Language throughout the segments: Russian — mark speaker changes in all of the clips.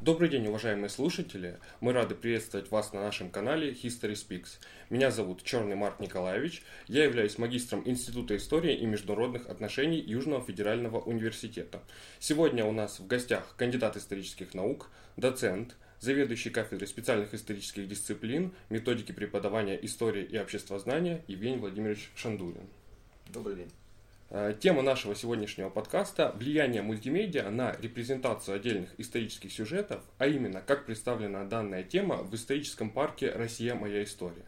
Speaker 1: Добрый день, уважаемые слушатели! Мы рады приветствовать вас на нашем канале History Speaks. Меня зовут Черный Марк Николаевич. Я являюсь магистром Института истории и международных отношений Южного федерального университета. Сегодня у нас в гостях кандидат исторических наук, доцент, заведующий кафедрой специальных исторических дисциплин, методики преподавания истории и обществознания Евгений Владимирович Шандурин.
Speaker 2: Добрый день.
Speaker 1: Э, тема нашего сегодняшнего подкаста – влияние мультимедиа на репрезентацию отдельных исторических сюжетов, а именно, как представлена данная тема в историческом парке «Россия. Моя история».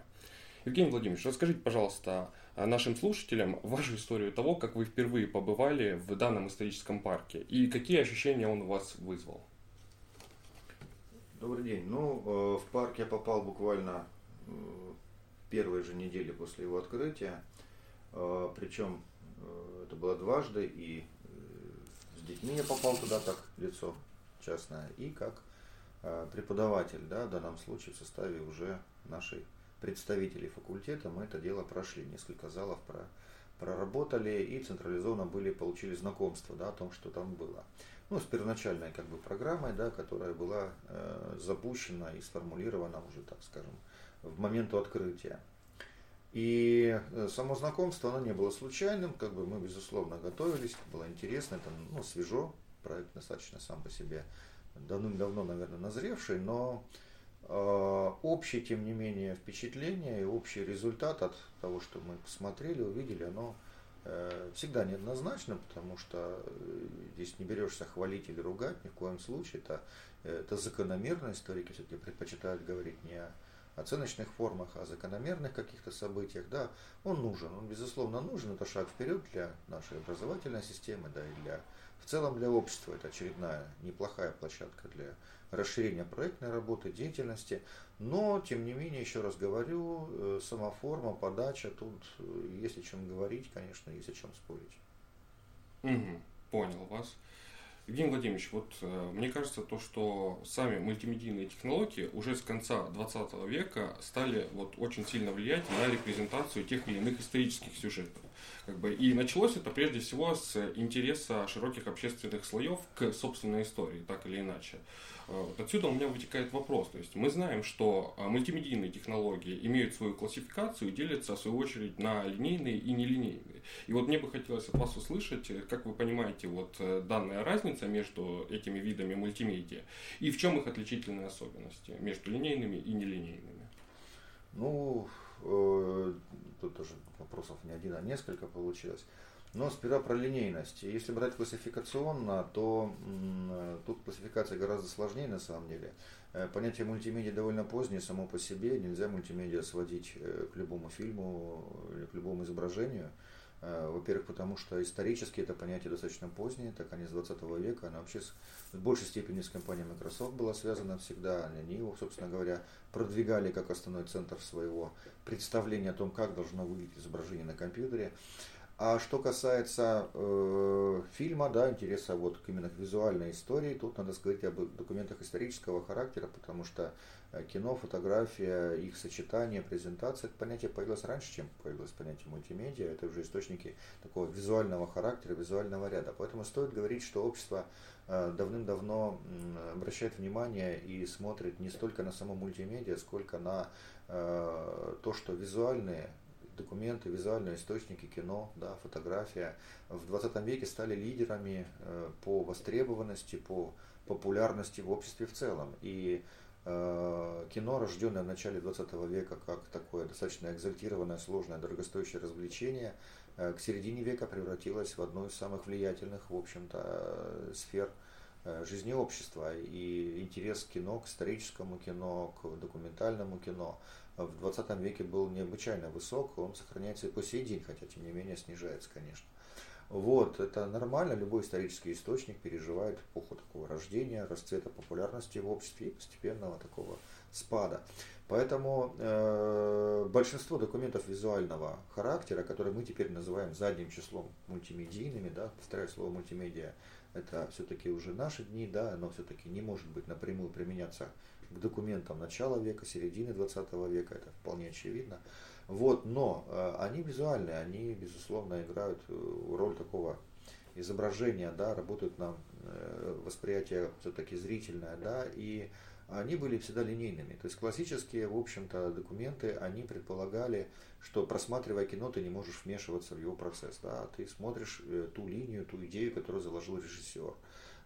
Speaker 1: Евгений Владимирович, расскажите, пожалуйста, нашим слушателям вашу историю того, как вы впервые побывали в данном историческом парке и какие ощущения он у вас вызвал.
Speaker 2: Добрый день. Ну, э, в парк я попал буквально э, первой же недели после его открытия. Причем это было дважды, и э, с детьми я попал туда так, лицо частное, и как э, преподаватель, да, в данном случае в составе уже нашей представителей факультета, мы это дело прошли, несколько залов про, проработали и централизованно были, получили знакомство да, о том, что там было. Ну, с первоначальной как бы программой, да, которая была э, запущена и сформулирована уже, так скажем, в момент открытия. И э, само знакомство, оно не было случайным, как бы мы, безусловно, готовились, было интересно, это ну, свежо, проект достаточно сам по себе давным-давно, наверное, назревший, но э, общее, тем не менее, впечатление и общий результат от того, что мы посмотрели, увидели, оно э, всегда неоднозначно, потому что э, здесь не берешься хвалить или ругать ни в коем случае, это, это закономерно, историки все-таки предпочитают говорить не о оценочных формах, о закономерных каких-то событиях, да, он нужен, он безусловно нужен, это шаг вперед для нашей образовательной системы, да, и для, в целом для общества, это очередная неплохая площадка для расширения проектной работы, деятельности, но, тем не менее, еще раз говорю, э, сама форма, подача, тут э, есть о чем говорить, конечно, есть о чем спорить.
Speaker 1: Угу, понял вас. Евгений Владимирович, вот э, мне кажется, то, что сами мультимедийные технологии уже с конца 20 века стали вот очень сильно влиять на репрезентацию тех или иных исторических сюжетов. Как бы, и началось это прежде всего с интереса широких общественных слоев к собственной истории, так или иначе. Э, вот отсюда у меня вытекает вопрос. То есть мы знаем, что э, мультимедийные технологии имеют свою классификацию и делятся, в свою очередь, на линейные и нелинейные. И вот мне бы хотелось от вас услышать, как вы понимаете, вот данная разница между этими видами мультимедиа и в чем их отличительные особенности между линейными и нелинейными.
Speaker 2: Ну, э, тут тоже вопросов не один, а несколько получилось. Но сперва про линейность. Если брать классификационно, то тут классификация гораздо сложнее на самом деле. Э, понятие мультимедиа довольно позднее само по себе. Нельзя мультимедиа сводить э, к любому фильму или к любому изображению. Во-первых, потому что исторически это понятие достаточно позднее, это конец 20 века, оно вообще в большей степени с компанией Microsoft было связано всегда. Они его, собственно говоря, продвигали как основной центр своего представления о том, как должно выглядеть изображение на компьютере. А что касается э, фильма, да, интереса вот именно к визуальной истории, тут надо сказать об документах исторического характера, потому что э, кино, фотография, их сочетание, презентация, это понятие появилось раньше, чем появилось понятие мультимедиа, это уже источники такого визуального характера, визуального ряда. Поэтому стоит говорить, что общество э, давным-давно обращает внимание и смотрит не столько на само мультимедиа, сколько на э, то, что визуальные документы, визуальные источники, кино, да, фотография в 20 веке стали лидерами э, по востребованности, по популярности в обществе в целом. И э, кино, рожденное в начале 20 века как такое достаточно экзальтированное, сложное, дорогостоящее развлечение, э, к середине века превратилось в одну из самых влиятельных, в общем-то, сфер жизни общества. И интерес к кино, к историческому кино, к документальному кино – в 20 веке был необычайно высок, он сохраняется и по сей день, хотя тем не менее снижается, конечно. Вот, это нормально, любой исторический источник переживает эпоху такого рождения, расцвета популярности в обществе и постепенного такого спада. Поэтому э, большинство документов визуального характера, которые мы теперь называем задним числом мультимедийными, да, повторяю слово мультимедиа, это все-таки уже наши дни, да, оно все-таки не может быть напрямую применяться к документам начала века, середины 20 века, это вполне очевидно. Вот, но э, они визуальные, они, безусловно, играют э, роль такого изображения, да, работают на э, восприятие все-таки зрительное, да, и они были всегда линейными. То есть классические, в общем-то, документы, они предполагали, что просматривая кино, ты не можешь вмешиваться в его процесс. Да? Ты смотришь ту линию, ту идею, которую заложил режиссер.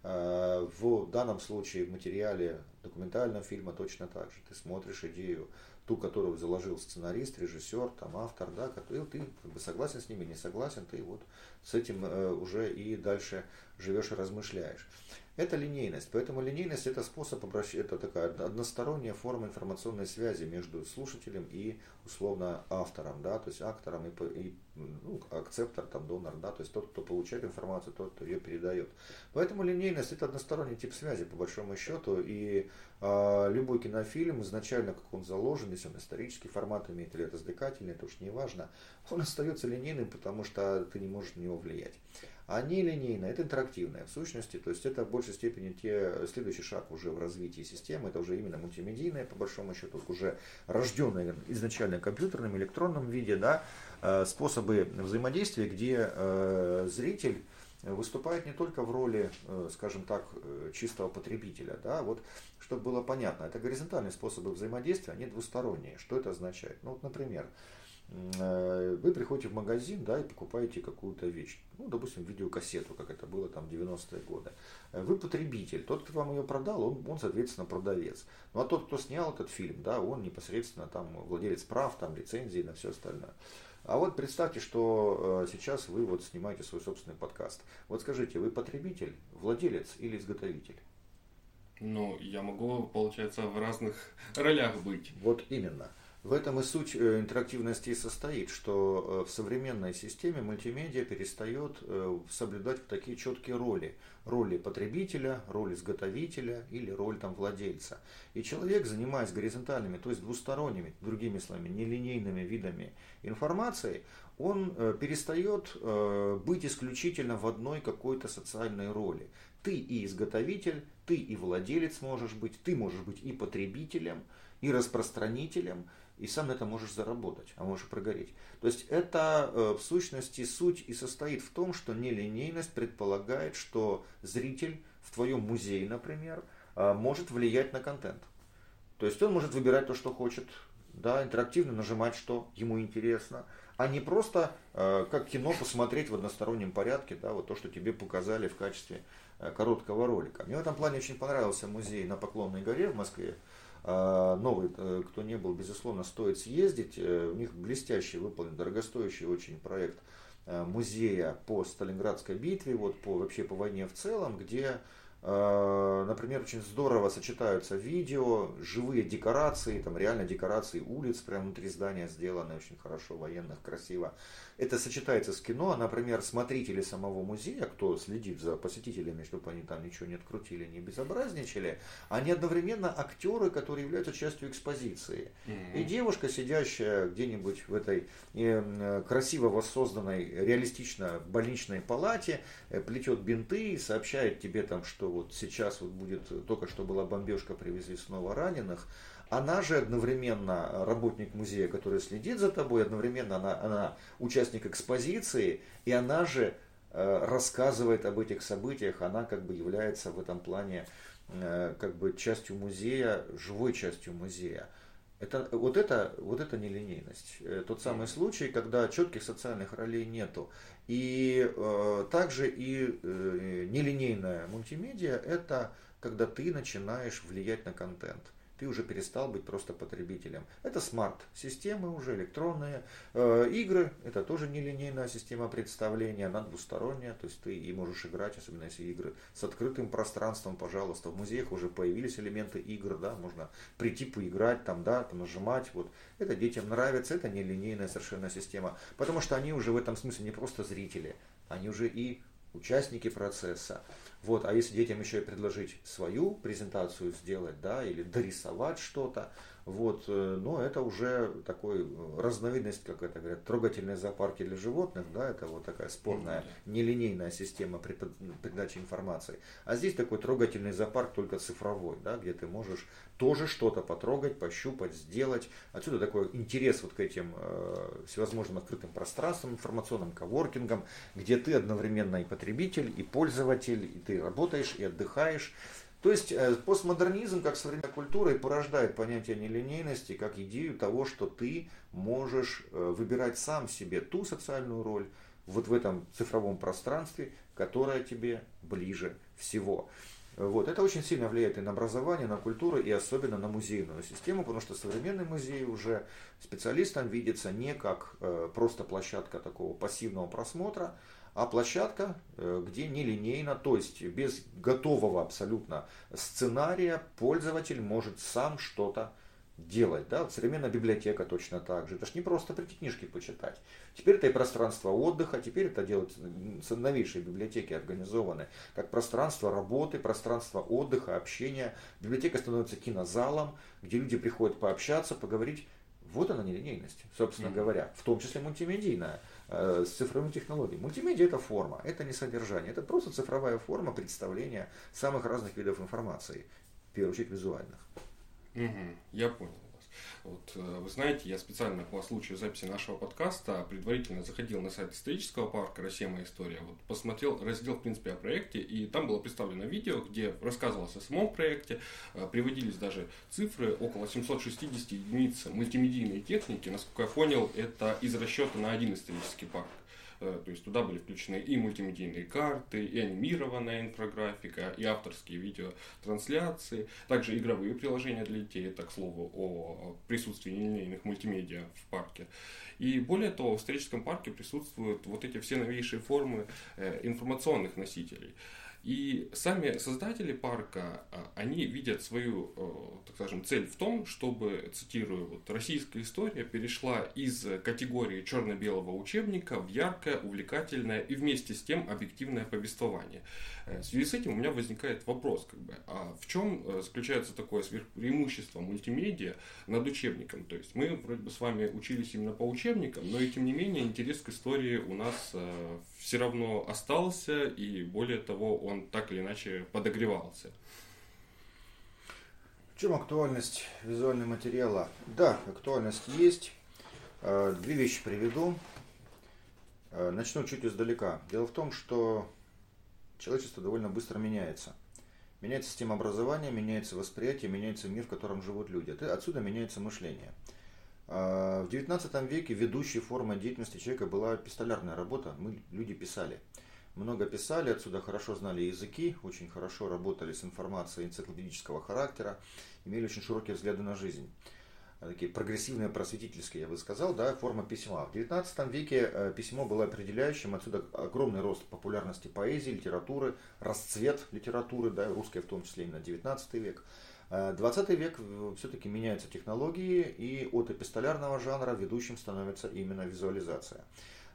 Speaker 2: Э, в данном случае в материале документального фильма точно так же. Ты смотришь идею, ту, которую заложил сценарист, режиссер, там, автор, да, который, ты как бы согласен с ними, не согласен, ты вот с этим э, уже и дальше живешь и размышляешь. Это линейность. Поэтому линейность это способ обращения, это такая односторонняя форма информационной связи между слушателем и условно автором, да, то есть актором и, и ну, акцептор, там, донор, да, то есть тот, кто получает информацию, тот, кто ее передает. Поэтому линейность это односторонний тип связи, по большому счету, и э, любой кинофильм изначально, как он заложен, если он исторический формат имеет или развлекательный, это уж не важно, он остается линейным, потому что ты не можешь на него влиять. А нелинейное, это интерактивное в сущности, то есть это в большей степени те, следующий шаг уже в развитии системы, это уже именно мультимедийное, по большому счету, уже рожденное изначально компьютерном, электронном виде, да, э, способы взаимодействия, где э, зритель выступает не только в роли, э, скажем так, чистого потребителя, да, вот, чтобы было понятно, это горизонтальные способы взаимодействия, они двусторонние. Что это означает? Ну, вот, например, вы приходите в магазин, да, и покупаете какую-то вещь, ну, допустим, видеокассету, как это было там в 90-е годы. Э, вы потребитель, тот, кто вам ее продал, он, он, соответственно, продавец. Ну, а тот, кто снял этот фильм, да, он непосредственно там владелец прав, там, лицензии на все остальное. А вот представьте, что э, сейчас вы вот снимаете свой собственный подкаст. Вот скажите, вы потребитель, владелец или изготовитель?
Speaker 1: Ну, я могу, получается, в разных ролях быть.
Speaker 2: Вот именно. В этом и суть э, интерактивности состоит, что э, в современной системе мультимедиа перестает э, соблюдать такие четкие роли. Роли потребителя, роль изготовителя или роль там, владельца. И человек, занимаясь горизонтальными, то есть двусторонними, другими словами, нелинейными видами информации, он перестает быть исключительно в одной какой-то социальной роли. Ты и изготовитель, ты и владелец можешь быть, ты можешь быть и потребителем, и распространителем, и сам на это можешь заработать, а можешь прогореть. То есть это э, в сущности суть и состоит в том, что нелинейность предполагает, что зритель в твоем музее, например, э, может влиять на контент. То есть он может выбирать то, что хочет, да, интерактивно нажимать, что ему интересно, а не просто э, как кино посмотреть в одностороннем порядке, да, вот то, что тебе показали в качестве короткого ролика. Мне в этом плане очень понравился музей на Поклонной горе в Москве. А, новый, э, кто не был, безусловно, стоит съездить. Э, у них блестящий выполнен, дорогостоящий очень проект э, музея по Сталинградской битве, вот по, вообще по войне в целом, где например, очень здорово сочетаются видео, живые декорации, там реально декорации улиц прямо внутри здания сделаны очень хорошо, военных, красиво. Это сочетается с кино, а, например, смотрители самого музея, кто следит за посетителями, чтобы они там ничего не открутили, не безобразничали, они одновременно актеры, которые являются частью экспозиции. Mm-hmm. И девушка, сидящая где-нибудь в этой э, красиво воссозданной, реалистично больничной палате, э, плетет бинты и сообщает тебе там, что вот сейчас вот будет, только что была бомбежка, привезли снова раненых, она же одновременно работник музея, который следит за тобой, одновременно она, она участник экспозиции, и она же э, рассказывает об этих событиях, она как бы является в этом плане э, как бы частью музея, живой частью музея. Это, вот, это, вот это нелинейность. Э, тот самый случай, когда четких социальных ролей нету. И э, также и э, нелинейная мультимедиа – это когда ты начинаешь влиять на контент ты уже перестал быть просто потребителем. Это смарт-системы уже, электронные. Э, игры, это тоже нелинейная система представления, она двусторонняя, то есть ты и можешь играть, особенно если игры с открытым пространством, пожалуйста. В музеях уже появились элементы игр, да, можно прийти поиграть, там, да, там, нажимать, вот. Это детям нравится, это нелинейная совершенно система, потому что они уже в этом смысле не просто зрители, они уже и участники процесса. Вот, а если детям еще и предложить свою презентацию сделать, да, или дорисовать что-то, Вот, э, но это уже такой э, разновидность, как это говорят, трогательные зоопарки для животных, да, это вот такая спорная, нелинейная система передачи информации. А здесь такой трогательный зоопарк только цифровой, да, где ты можешь тоже что-то потрогать, пощупать, сделать. Отсюда такой интерес вот к этим э, всевозможным открытым пространствам, информационным коворкингам, где ты одновременно и потребитель, и пользователь, и ты работаешь, и отдыхаешь. То есть э, постмодернизм как современная культура и порождает понятие нелинейности как идею того, что ты можешь э, выбирать сам себе ту социальную роль вот в этом цифровом пространстве, которая тебе ближе всего. Вот. Это очень сильно влияет и на образование, на культуру, и особенно на музейную систему, потому что современный музей уже специалистам видится не как э, просто площадка такого пассивного просмотра, а площадка, э, где нелинейно, то есть без готового абсолютно сценария пользователь может сам что-то делать. Да? Современная библиотека точно так же. Это ж не просто прийти книжки почитать. Теперь это и пространство отдыха, теперь это делают новейшие библиотеки организованы как пространство работы, пространство отдыха, общения. Библиотека становится кинозалом, где люди приходят пообщаться, поговорить. Вот она нелинейность, собственно mm-hmm. говоря, в том числе мультимедийная. Э, с цифровыми технологиями. Мультимедиа это форма, это не содержание, это просто цифровая форма представления самых разных видов информации, в первую очередь визуальных.
Speaker 1: Угу, я понял. Вот, э, вы знаете, я специально по случаю записи нашего подкаста предварительно заходил на сайт исторического парка «Россия. Моя история», вот, посмотрел раздел, в принципе, о проекте, и там было представлено видео, где рассказывалось о самом проекте, э, приводились даже цифры, около 760 единиц мультимедийной техники, насколько я понял, это из расчета на один исторический парк. Э, то есть туда были включены и мультимедийные карты, и анимированная инфографика, и авторские видеотрансляции, также игровые приложения для детей, это, к слову, о присутствии нелинейных мультимедиа в парке. И более того, в историческом парке присутствуют вот эти все новейшие формы э, информационных носителей. И сами создатели парка, а, они видят свою, э, так скажем, цель в том, чтобы, цитирую, вот, российская история перешла из категории черно-белого учебника в яркое, увлекательное и вместе с тем объективное повествование. Э, в связи с этим у меня возникает вопрос, как бы, а в чем э, заключается такое сверхпреимущество мультимедиа над учебником? То есть мы вроде бы с вами учились именно по учебникам, но и тем не менее интерес к истории у нас э, все равно остался, и более того, он так или иначе подогревался.
Speaker 2: В чем актуальность визуального материала? Да, актуальность есть. Две вещи приведу. Начну чуть издалека. Дело в том, что человечество довольно быстро меняется. Меняется система образования, меняется восприятие, меняется мир, в котором живут люди. Отсюда меняется мышление. А, в XIX веке ведущей формой деятельности человека была пистолярная работа. Мы, люди писали. Много писали, отсюда хорошо знали языки, очень хорошо работали с информацией энциклопедического характера, имели очень широкие взгляды на жизнь такие прогрессивные, просветительские, я бы сказал, да, форма письма. В 19 веке э, письмо было определяющим, отсюда огромный рост популярности поэзии, литературы, расцвет литературы, да, русской в том числе именно 19 век. 20 э, век все-таки меняются технологии, и от эпистолярного жанра ведущим становится именно визуализация.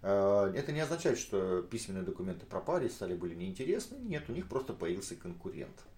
Speaker 2: Э, это не означает, что письменные документы пропали, стали были неинтересны. Нет, у них просто появился конкурент –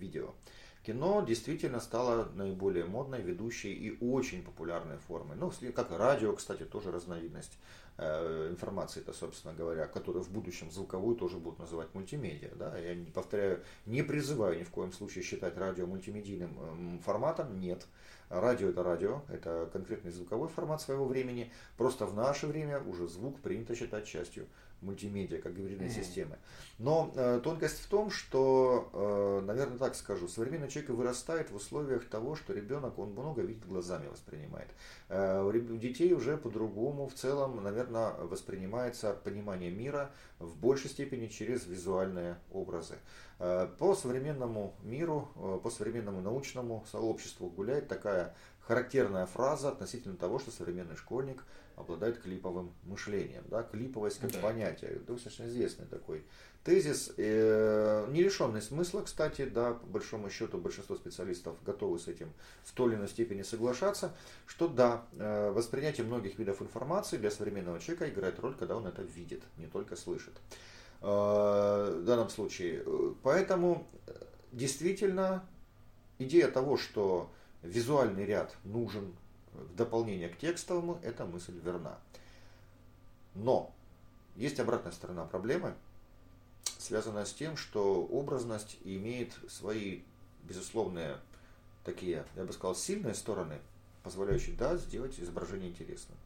Speaker 2: видео. Кино действительно стало наиболее модной, ведущей и очень популярной формой. Ну, как и радио, кстати, тоже разновидность э, информации, это, собственно говоря, которую в будущем звуковую тоже будут называть мультимедиа. Да? Я не повторяю, не призываю ни в коем случае считать радио мультимедийным форматом, нет. Радио это радио, это конкретный звуковой формат своего времени. Просто в наше время уже звук принято считать частью мультимедиа, как гибридной mm-hmm. системы. Но э, тонкость в том, что, э, наверное, так скажу, современный человек вырастает в условиях того, что ребенок, он много видит глазами, воспринимает. Э, у детей уже по-другому в целом, наверное, воспринимается понимание мира в большей степени через визуальные образы. Э, по современному миру, э, по современному научному сообществу гуляет такая характерная фраза относительно того, что современный школьник обладает клиповым мышлением. Да? Клиповость как да. понятие. Достаточно известный такой тезис, э, не лишенный смысла, кстати, да, по большому счету большинство специалистов готовы с этим в той или иной степени соглашаться, что да, э, воспринятие многих видов информации для современного человека играет роль, когда он это видит, не только слышит. Э, в данном случае. Поэтому э, действительно идея того, что визуальный ряд нужен в дополнение к текстовому, эта мысль верна. Но есть обратная сторона проблемы, связанная с тем, что образность имеет свои безусловные такие, я бы сказал, сильные стороны, позволяющие, да, сделать изображение интересным.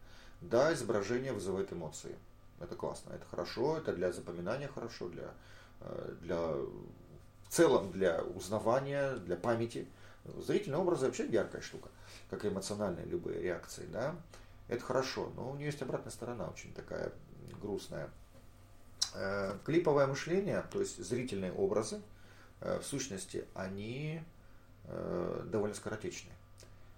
Speaker 2: Да, изображение вызывает эмоции. Это классно, это хорошо, это для запоминания хорошо, для, э, для в целом для узнавания, для памяти. Зрительные образы вообще яркая штука, как и эмоциональные любые реакции, да. Это хорошо, но у нее есть обратная сторона, очень такая грустная. Э, клиповое мышление, то есть зрительные образы, э, в сущности, они довольно скоротечные.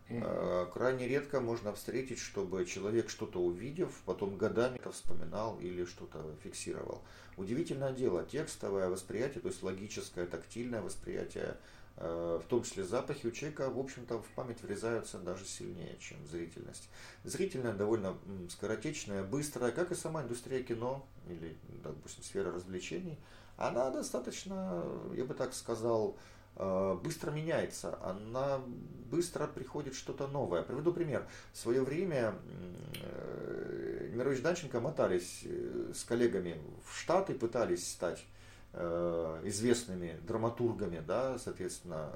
Speaker 2: Mm-hmm. Крайне редко можно встретить, чтобы человек что-то увидев, потом годами это вспоминал или что-то фиксировал. Удивительное дело, текстовое восприятие, то есть логическое, тактильное восприятие, э, в том числе запахи у человека, в общем-то, в память врезаются даже сильнее, чем зрительность. Зрительная довольно скоротечная, быстрая, как и сама индустрия кино или, допустим, сфера развлечений, она достаточно, я бы так сказал, быстро меняется, она быстро приходит что-то новое. Приведу пример. В свое время э, Немирович Данченко мотались э, с коллегами в Штаты, пытались стать известными драматургами, да, соответственно,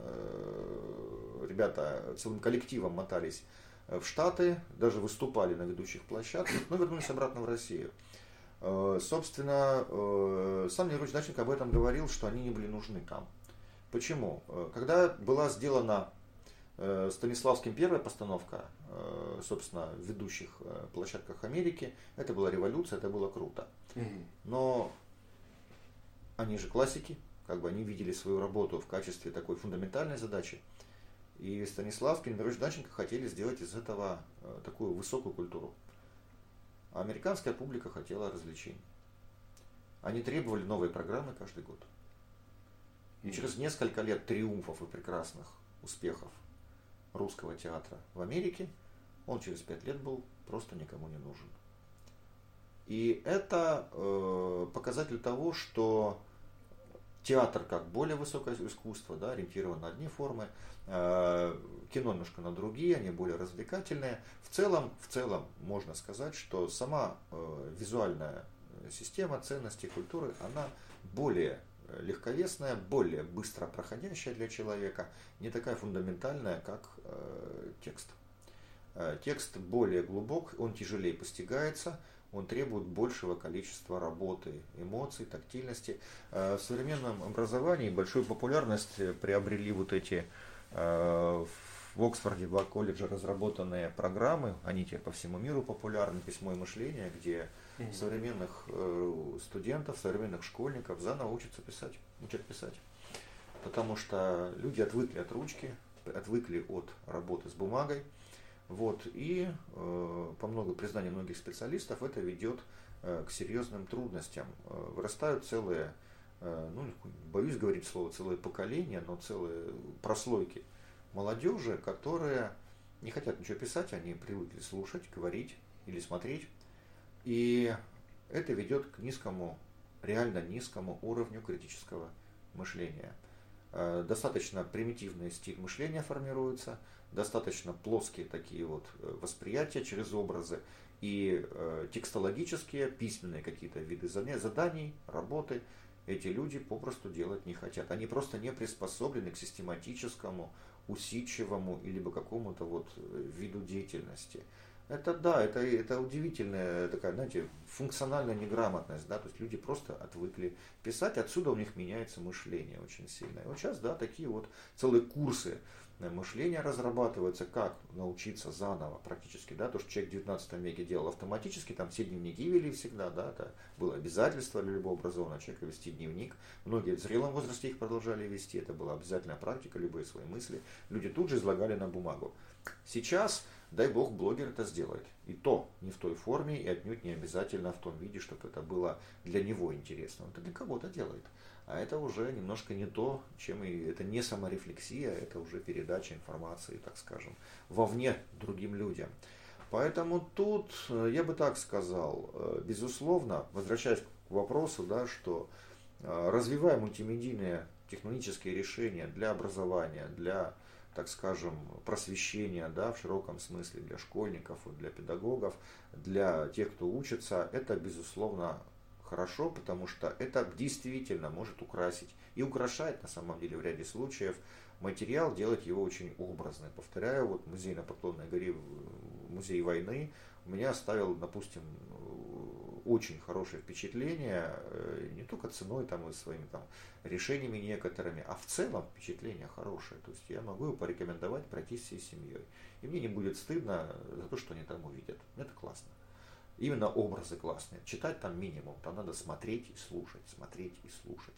Speaker 2: ребята целым коллективом мотались в Штаты, даже выступали на ведущих площадках, но вернулись обратно в Россию. Собственно, сам Немирович Данченко об этом говорил, что они не были нужны там. Почему? Э, когда была сделана э, Станиславским первая постановка, э, собственно, в ведущих площадках Америки, это была революция, это было круто. Но они же классики, как бы они видели свою работу в качестве такой фундаментальной задачи. И Станиславский и Мирош Данченко хотели сделать из этого такую высокую культуру. А американская публика хотела развлечений. Они требовали новые программы каждый год. И через несколько лет триумфов и прекрасных успехов русского театра в Америке, он через пять лет был просто никому не нужен. И это э, показатель того, что театр как более высокое искусство, да, ориентирован на одни формы, э, кино немножко на другие, они более развлекательные. В целом, в целом можно сказать, что сама э, визуальная система ценностей культуры, она более легковесная, более быстро проходящая для человека, не такая фундаментальная, как э, текст. Э, текст более глубок, он тяжелее постигается, он требует большего количества работы, эмоций, тактильности. Э, в современном образовании большую популярность приобрели вот эти э, в Оксфорде, в колледже разработанные программы, они теперь по всему миру популярны, письмо и мышление, где mm-hmm. современных э, студентов, современных школьников заново учатся писать, учат писать. Потому что люди отвыкли от ручки, отвыкли от работы с бумагой. Вот, и э, по много признаний многих специалистов это ведет э, к серьезным трудностям. Э, вырастают целые, э, ну, боюсь говорить слово целое поколение, но целые прослойки молодежи, которые не хотят ничего писать, они привыкли слушать, говорить или смотреть и это ведет к низкому, реально низкому уровню критического мышления. Э, достаточно примитивный стиль мышления формируется, достаточно плоские такие вот э, восприятия через образы и э, текстологические, письменные какие-то виды заданий, работы эти люди попросту делать не хотят. Они просто не приспособлены к систематическому, усидчивому или какому-то вот виду деятельности. Это да, это, это удивительная такая, знаете, функциональная неграмотность, да, то есть люди просто отвыкли писать, отсюда у них меняется мышление очень сильно. И вот сейчас, да, такие вот целые курсы мышления разрабатываются, как научиться заново практически, да, то, что человек в 19 веке делал автоматически, там все дневники вели всегда, да, это было обязательство для любого образованного человека вести дневник. Многие в зрелом возрасте их продолжали вести, это была обязательная практика, любые свои мысли. Люди тут же излагали на бумагу. Сейчас дай бог блогер это сделает. И то не в той форме, и отнюдь не обязательно в том виде, чтобы это было для него интересно. Он это для кого-то делает. А это уже немножко не то, чем и это не саморефлексия, это уже передача информации, так скажем, вовне другим людям. Поэтому тут, э, я бы так сказал, э, безусловно, возвращаясь к вопросу, да, что э, развивая мультимедийные технологические решения для образования, для так скажем, просвещения да, в широком смысле для школьников, для педагогов, для тех, кто учится, это, безусловно, хорошо, потому что это действительно может украсить и украшает на самом деле в ряде случаев материал, делать его очень образный. Повторяю, вот музей на Поклонной горе, музей войны, у меня оставил, допустим, очень хорошее впечатление, э, не только ценой там, и своими там, решениями некоторыми, а в целом впечатление хорошее. То есть я могу его порекомендовать пройтись всей семьей. И мне не будет стыдно за то, что они там увидят. Это классно. Именно образы классные. Читать там минимум, там надо смотреть и слушать, смотреть и слушать.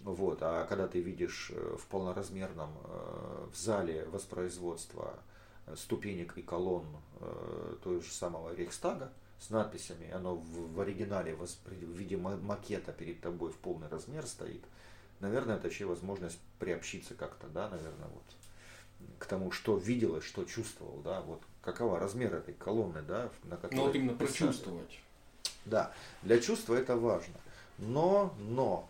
Speaker 2: Вот. А когда ты видишь э, в полноразмерном э, в зале воспроизводства ступенек и колонн той же самого Рейхстага, с надписями, оно в, в оригинале в, в виде макета перед тобой в полный размер стоит, наверное, это еще возможность приобщиться как-то, да, наверное, вот к тому, что видел и что чувствовал, да, вот какова размер этой колонны, да,
Speaker 1: на которой... Ну вот именно прочувствовать.
Speaker 2: Да, для чувства это важно. Но, но,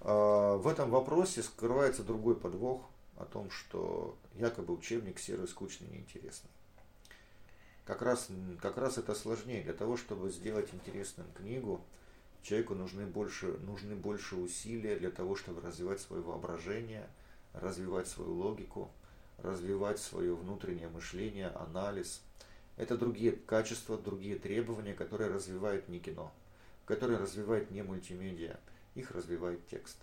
Speaker 2: э, в этом вопросе скрывается другой подвох о том, что якобы учебник серый, скучный, неинтересный как раз, как раз это сложнее. Для того, чтобы сделать интересную книгу, человеку нужны больше, нужны больше усилия для того, чтобы развивать свое воображение, развивать свою логику, развивать свое внутреннее мышление, анализ. Это другие качества, другие требования, которые развивает не кино, которые развивает не мультимедиа, их развивает текст.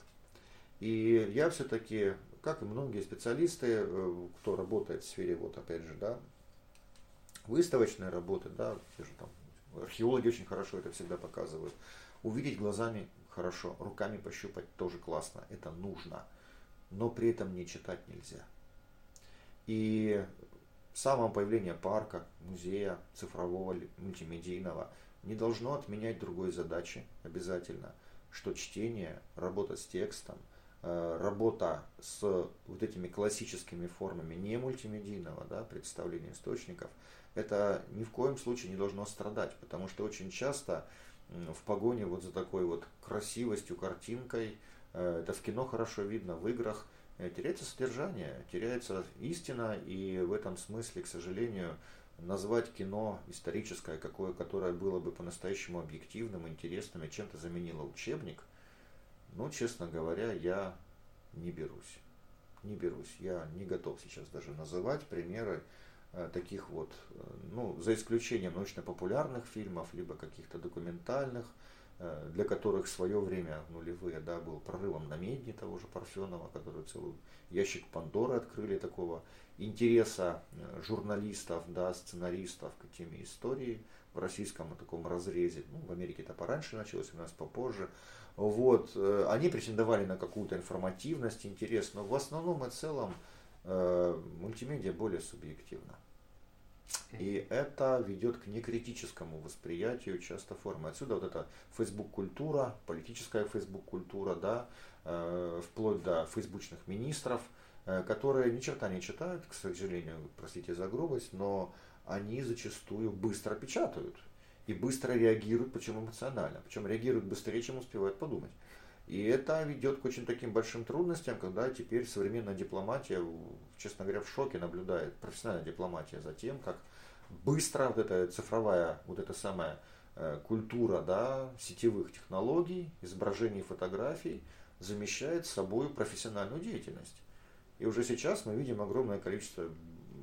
Speaker 2: И я все-таки, как и многие специалисты, э, кто работает в сфере, вот опять же, да, выставочные работы, да, те же там археологи очень хорошо это всегда показывают. Увидеть глазами хорошо, руками пощупать тоже классно, это нужно, но при этом не читать нельзя. И само появление парка, музея, цифрового, мультимедийного не должно отменять другой задачи обязательно, что чтение, работа с текстом, э, работа с вот этими классическими формами не мультимедийного да, представления источников – это ни в коем случае не должно страдать, потому что очень часто в погоне вот за такой вот красивостью, картинкой, э, это в кино хорошо видно, в играх, э, теряется содержание, теряется истина, и в этом смысле, к сожалению, назвать кино историческое, какое, которое было бы по-настоящему объективным, интересным и чем-то заменило учебник, ну, честно говоря, я не берусь. Не берусь. Я не готов сейчас даже называть примеры таких вот, э, ну, за исключением научно-популярных фильмов, либо каких-то документальных, э, для которых свое время, нулевые, да, был прорывом на медне того же Парфенова, который целый ящик Пандоры открыли такого интереса журналистов, да, сценаристов к теме истории в российском таком разрезе. Ну, в Америке это пораньше началось, у нас попозже. Вот, они претендовали на какую-то информативность, интерес, но в основном и целом мультимедиа более субъективна. И это ведет к некритическому восприятию часто формы. Отсюда вот эта фейсбук-культура, политическая фейсбук-культура, да, э, вплоть до фейсбучных министров, э, которые ни черта не читают, к сожалению, простите за грубость, но они зачастую быстро печатают и быстро реагируют, причем эмоционально, причем реагируют быстрее, чем успевают подумать. И это ведет к очень таким большим трудностям, когда теперь современная дипломатия, честно говоря, в шоке наблюдает, профессиональная дипломатия за тем, как быстро вот эта цифровая, вот эта самая э, культура да, сетевых технологий, изображений фотографий замещает собой профессиональную деятельность. И уже сейчас мы видим огромное количество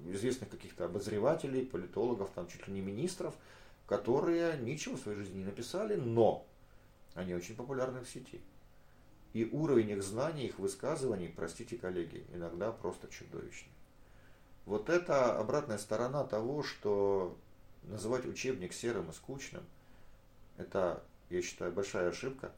Speaker 2: известных каких-то обозревателей, политологов, там чуть ли не министров, которые ничего в своей жизни не написали, но они очень популярны в сети. И уровень их знаний, их высказываний, простите, коллеги, иногда просто чудовищный. Вот это обратная сторона того, что называть учебник серым и скучным, это, я считаю, большая ошибка,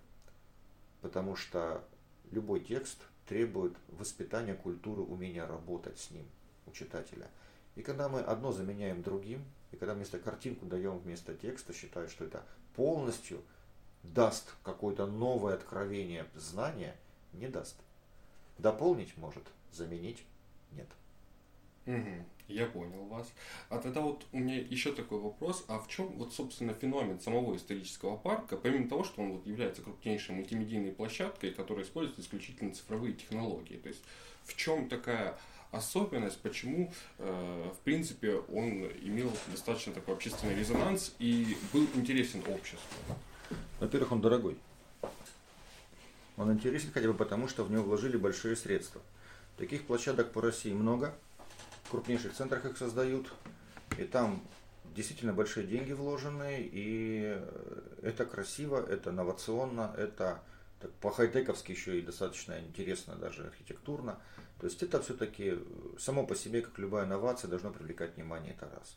Speaker 2: потому что любой текст требует воспитания культуры, умения работать с ним у читателя. И когда мы одно заменяем другим, и когда вместо картинку даем вместо текста, считаю, что это полностью даст какое-то новое откровение знания, не даст. Дополнить может, заменить нет.
Speaker 1: Угу, я понял вас. А тогда вот у меня еще такой вопрос, а в чем вот собственно феномен самого исторического парка, помимо того, что он вот является крупнейшей мультимедийной площадкой, которая использует исключительно цифровые технологии, то есть в чем такая особенность, почему, э, в принципе, он имел достаточно такой общественный резонанс и был интересен обществу?
Speaker 2: Во-первых, он дорогой. Он интересен хотя бы потому, что в него вложили большие средства. Таких площадок по России много. В крупнейших центрах их создают. И там действительно большие деньги вложены. И это красиво, это инновационно, это так, по-хай-тековски еще и достаточно интересно даже архитектурно. То есть это все-таки само по себе, как любая инновация, должно привлекать внимание, это раз.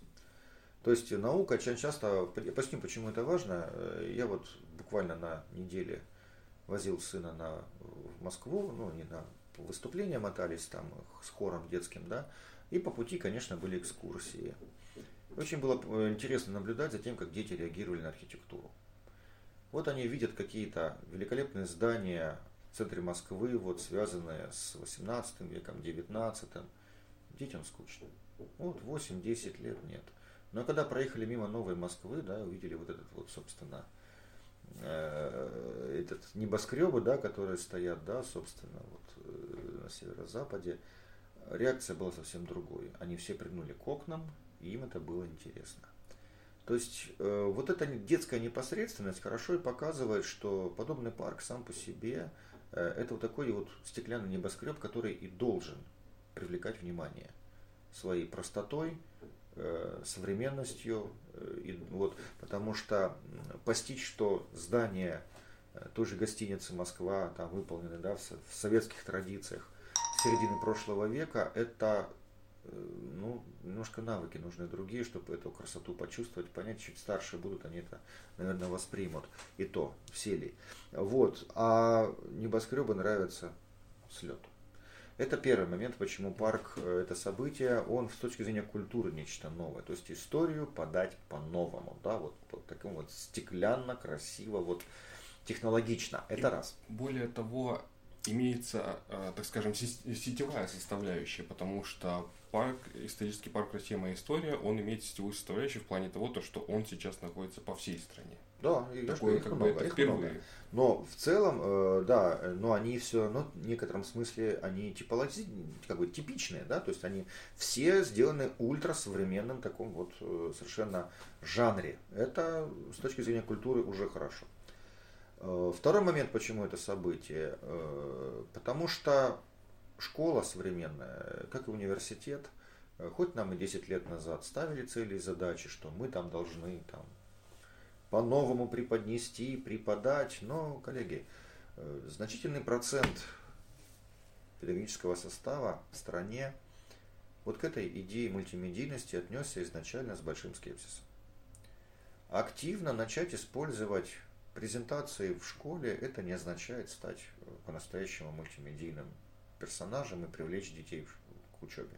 Speaker 2: То есть наука очень часто, поясню, почему это важно. Я вот буквально на неделе возил сына на, в Москву, ну не на выступления мотались там с хором детским, да, и по пути, конечно, были экскурсии. Очень было э, интересно наблюдать за тем, как дети реагировали на архитектуру. Вот они видят какие-то великолепные здания в центре Москвы, вот связанные с 18 веком, 19. Детям скучно. Вот 8-10 лет нет. Но когда проехали мимо Новой Москвы, да, увидели вот этот вот, собственно, э, этот небоскребы, да, которые стоят, да, собственно, вот э, на северо-западе, реакция была совсем другой. Они все прыгнули к окнам, и им это было интересно. То есть э, вот эта детская непосредственность хорошо и показывает, что подобный парк сам по себе э, это вот такой вот стеклянный небоскреб, который и должен привлекать внимание своей простотой, современностью, э, и, вот, потому что постичь, что здание э, той же гостиницы Москва там выполнены да, в, советских традициях середины прошлого века, это Э, ну, немножко навыки нужны другие, чтобы эту красоту почувствовать, понять, чуть старше будут, они это, наверное, воспримут. И то, все ли. Вот. А небоскребы нравятся с лету. Это первый момент, почему парк э, это событие, он с точки зрения культуры нечто новое. То есть историю подать по-новому, да, вот, вот таким вот стеклянно, красиво, вот технологично. Это И раз.
Speaker 1: Более того, имеется, э, так скажем, сетевая составляющая, потому что парк, исторический парк Россия моя история, он имеет сетевую составляющую в плане того, то, что он сейчас находится по всей стране.
Speaker 2: Да, и Такое, их как много, бы, их впервые. Много. Но в целом, э, да, но они все равно в некотором смысле они типологи, как бы типичные, да, то есть они все сделаны ультрасовременным таком вот э, совершенно жанре. Это с точки зрения культуры уже хорошо. Э, второй момент, почему это событие, э, потому что школа современная, как и университет, э, хоть нам и 10 лет назад ставили цели и задачи, что мы там должны там, по-новому преподнести, преподать, но, коллеги, значительный процент педагогического состава в стране вот к этой идее мультимедийности отнесся изначально с большим скепсисом. Активно начать использовать презентации в школе это не означает стать э, по-настоящему мультимедийным персонажем и привлечь детей к учебе.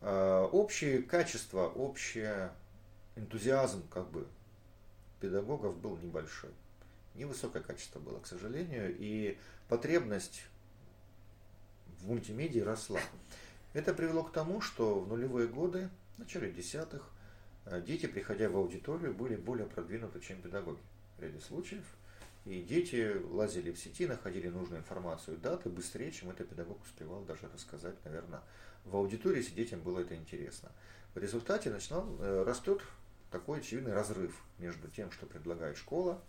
Speaker 2: А, общее качество, общий энтузиазм как бы педагогов был небольшой. Невысокое качество было, к сожалению, и потребность в мультимедии росла. Это привело к тому, что в нулевые годы, в начале десятых, э, дети, приходя в аудиторию, были более продвинуты, чем педагоги в ряде случаев. И дети лазили в сети, находили нужную информацию, даты быстрее, чем это педагог успевал даже рассказать, наверное, в аудитории, если детям было это интересно. В результате начинал, э, растет такой очевидный разрыв между тем, что предлагает школа,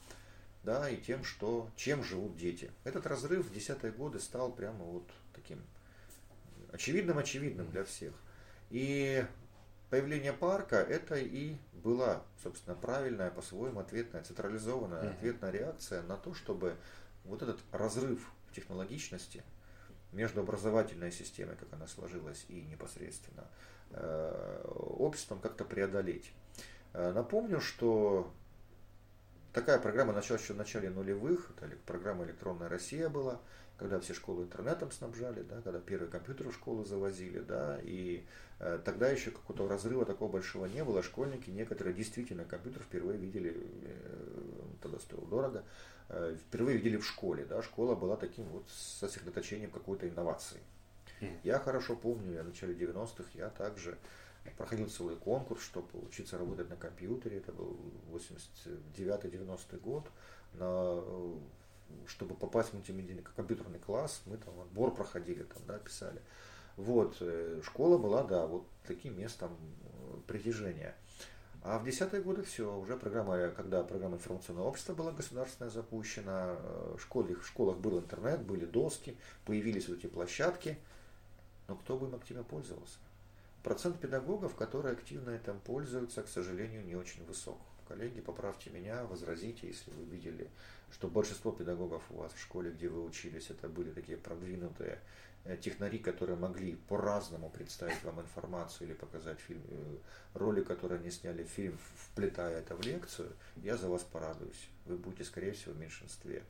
Speaker 2: да, и тем, что, чем живут дети. Этот разрыв в десятые годы стал прямо вот таким очевидным-очевидным для всех. И появление парка это и была, собственно, правильная, по-своему ответная, централизованная ответная реакция на то, чтобы вот этот разрыв в технологичности между образовательной системой, как она сложилась, и непосредственно э, обществом как-то преодолеть. Э, напомню, что такая программа началась еще в начале нулевых, это программа «Электронная Россия» была, когда все школы интернетом снабжали, да, когда первые компьютеры в школу завозили, да, и э, тогда еще какого-то разрыва такого большого не было. Школьники некоторые действительно компьютер впервые видели, э, тогда стоил дорого, э, впервые видели в школе, да, школа была таким вот сосредоточением какой-то инновации. Я хорошо помню, я в начале 90-х я также проходил целый конкурс, чтобы учиться работать на компьютере, это был 89-90 год, на чтобы попасть в мультимедийный компьютерный класс, мы там отбор проходили, там, да, писали. Вот, э, школа была, да, вот таким местом э, притяжения. А в десятые годы все, уже программа, когда программа информационного общества была государственная запущена, э, в, школе, в школах был интернет, были доски, появились вот эти площадки, но кто бы им активно пользовался? Процент педагогов, которые активно этим пользуются, к сожалению, не очень высок. Коллеги, поправьте меня, возразите, если вы видели, что большинство педагогов у вас в школе, где вы учились, это были такие продвинутые Э, технари, которые могли по-разному представить вам информацию или показать фильм, э, роли, которые они сняли фильм, вплетая это в лекцию, я за вас порадуюсь. Вы будете, скорее всего, в меньшинстве.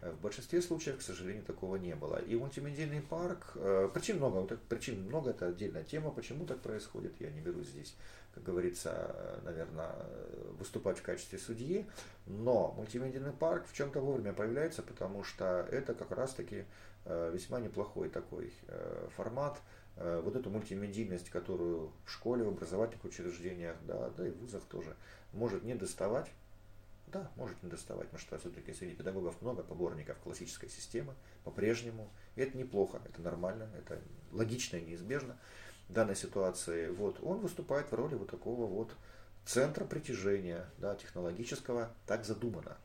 Speaker 2: Э, в большинстве случаев, к сожалению, такого не было. И мультимедийный парк, причин много, причин много, это отдельная тема, почему так происходит, я не беру здесь, как говорится, наверное, выступать в качестве судьи, но мультимедийный парк в чем-то вовремя появляется, потому что это как раз-таки Э, весьма неплохой такой э, формат. Э, вот эту мультимедийность, которую в школе, в образовательных учреждениях, да, да и в вузах тоже, может не доставать. Да, может не доставать, потому что все-таки среди педагогов много поборников классической системы по-прежнему. И это неплохо, это нормально, это логично и неизбежно в данной ситуации. Вот, он выступает в роли вот такого вот центра притяжения да, технологического, так задумано.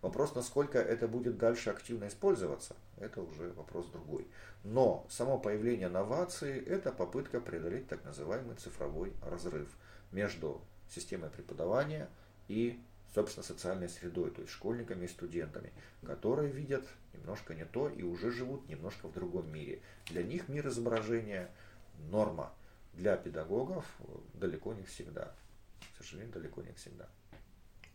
Speaker 2: Вопрос, насколько это будет дальше активно использоваться, это уже вопрос другой. Но само появление новации – это попытка преодолеть так называемый цифровой разрыв между системой преподавания и, собственно, социальной средой, то есть школьниками и студентами, которые видят немножко не то и уже живут немножко в другом мире. Для них мир изображения – норма. Для педагогов далеко не всегда. К сожалению, далеко не всегда.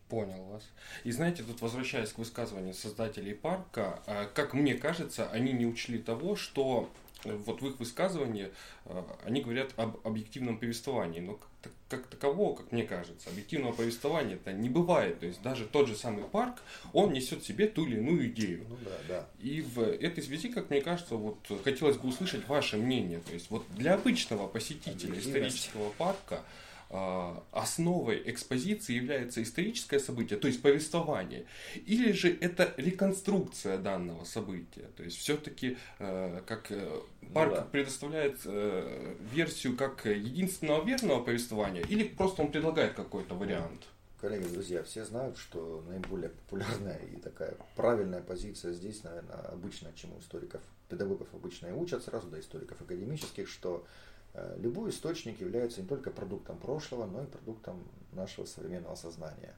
Speaker 1: Понял вас. И знаете, тут возвращаясь к высказыванию создателей парка, а, как мне кажется, они не учли того, что вот в их высказывании э, они говорят об объективном повествовании, но как, как такового, как мне кажется, объективного повествования это не бывает. То есть даже тот же самый парк, он несет в себе ту или иную идею.
Speaker 2: Ну, да, да.
Speaker 1: И в этой связи, как мне кажется, вот хотелось бы услышать ваше мнение. То есть вот для обычного посетителя исторического парка, основой экспозиции является историческое событие, то есть повествование, или же это реконструкция данного события. То есть все-таки э, как э, парк ну, да. предоставляет э, версию как единственного верного повествования, или просто он предлагает какой-то вариант.
Speaker 2: Коллеги, друзья, все знают, что наиболее популярная и такая правильная позиция здесь, наверное, обычно, чему историков, педагогов обычно и учат сразу, до историков академических, что Э, любой источник является не только продуктом прошлого, но и продуктом нашего современного сознания.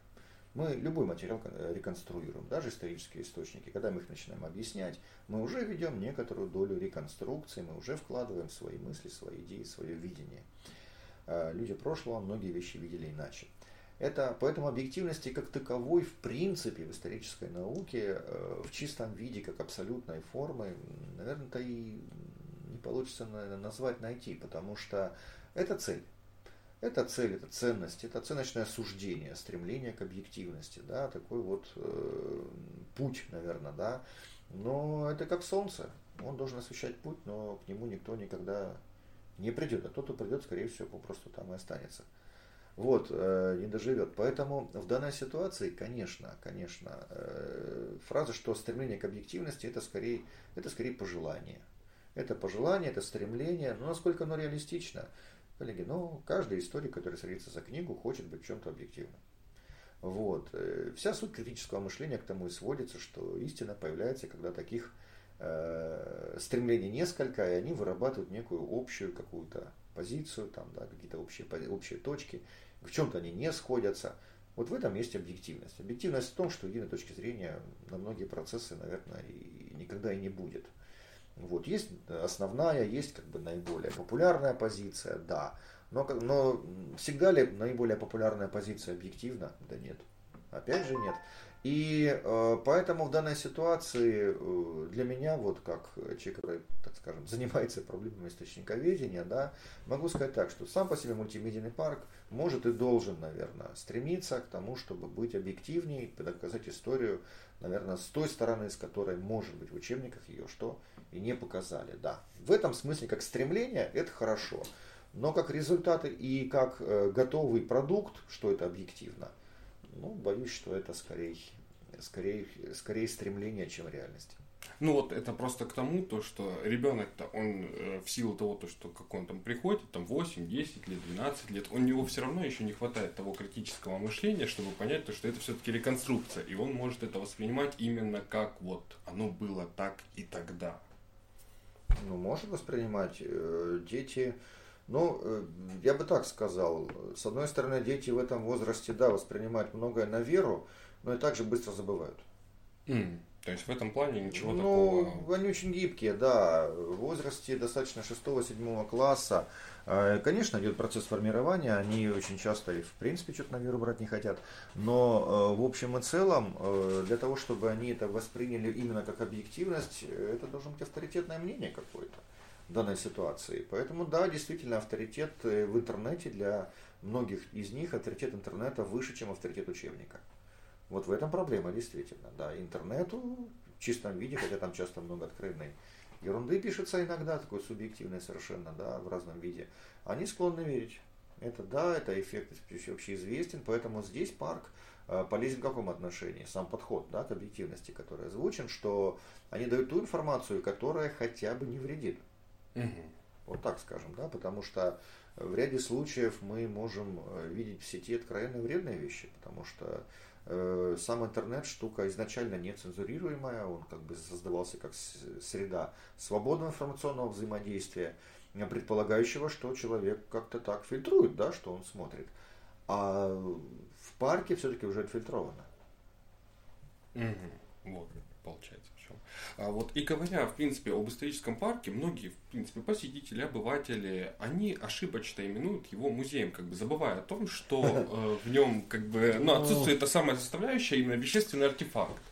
Speaker 2: Мы любой материал э, реконструируем, даже исторические источники. Когда мы их начинаем объяснять, мы уже ведем некоторую долю реконструкции, мы уже вкладываем свои мысли, свои идеи, свое видение. Э, люди прошлого многие вещи видели иначе. Это, поэтому объективности как таковой в принципе в исторической науке в чистом виде, как абсолютной формы, наверное-то и получится назвать, найти, потому что это цель. Это цель, это ценность, это оценочное суждение, стремление к объективности, да, такой вот э, путь, наверное, да. Но это как солнце, он должен освещать путь, но к нему никто никогда не придет, а тот, кто придет, скорее всего, попросту там и останется. Вот, э, не доживет. Поэтому в данной ситуации, конечно, конечно, э, фраза, что стремление к объективности, это скорее, это скорее пожелание. Это пожелание, это стремление, но насколько оно реалистично? Коллеги, ну, каждый историк, который садится за книгу, хочет быть в чем-то объективным. Вот. Э, вся суть критического мышления к тому и сводится, что истина появляется, когда таких э, стремлений несколько, и они вырабатывают некую общую какую-то позицию, там, да, какие-то общие, общие точки, в чем-то они не сходятся. Вот в этом есть объективность. Объективность в том, что единой точки зрения на многие процессы, наверное, и никогда и не будет. Вот, есть основная, есть как бы наиболее популярная позиция, да. Но, но всегда ли наиболее популярная позиция объективна? Да нет. Опять же нет. И э, поэтому в данной ситуации э, для меня, вот как человек, который, так скажем, занимается проблемами источниковедения, да, могу сказать так, что сам по себе мультимедийный парк может и должен, наверное, стремиться к тому, чтобы быть объективнее, показать историю, наверное, с той стороны, с которой, может быть, в учебниках ее что и не показали. Да, в этом смысле как стремление это хорошо, но как результаты и как э, готовый продукт, что это объективно, ну, боюсь, что это скорее, скорее, скорее стремление, чем реальность.
Speaker 1: Ну вот это просто к тому, то, что ребенок-то, он э, в силу того, то, что как он там приходит, там 8, 10 лет, 12 лет, у него все равно еще не хватает того критического мышления, чтобы понять, то, что это все-таки реконструкция, и он может это воспринимать именно как вот оно было так и тогда.
Speaker 2: Ну, может воспринимать. Э, дети, ну, э, я бы так сказал, с одной стороны, дети в этом возрасте, да, воспринимают многое на веру, но и также быстро забывают.
Speaker 1: Mm. То есть в этом плане ничего
Speaker 2: ну, такого... они очень гибкие, да. В возрасте достаточно 6-7 класса, э, конечно, идет процесс формирования, они очень часто и в принципе что-то на веру брать не хотят, но э, в общем и целом, э, для того, чтобы они это восприняли именно как объективность, это должно быть авторитетное мнение какое-то в данной ситуации. Поэтому да, действительно, авторитет в интернете для многих из них, авторитет интернета выше, чем авторитет учебника. Вот в этом проблема действительно. Да, интернету в чистом виде, хотя там часто много откровенной ерунды пишется иногда, такой субъективной совершенно, да, в разном виде, они склонны верить. Это да, это эффект общеизвестен, поэтому здесь парк э, полезен в каком отношении? Сам подход да, к объективности, который озвучен, что они дают ту информацию, которая хотя бы не вредит. Угу. Вот так скажем, да, потому что в ряде случаев мы можем э, видеть в сети откровенно вредные вещи, потому что сам интернет штука изначально не цензурируемая, он как бы создавался как среда свободного информационного взаимодействия, предполагающего, что человек как-то так фильтрует, да, что он смотрит. А в парке все-таки уже отфильтровано.
Speaker 1: Угу. Вот, получается. А вот и говоря, в принципе, об историческом парке, многие, в принципе, посетители, обыватели, они ошибочно именуют его музеем, как бы забывая о том, что э, в нем как бы, ну, отсутствует та самая составляющая, именно вещественный артефакт.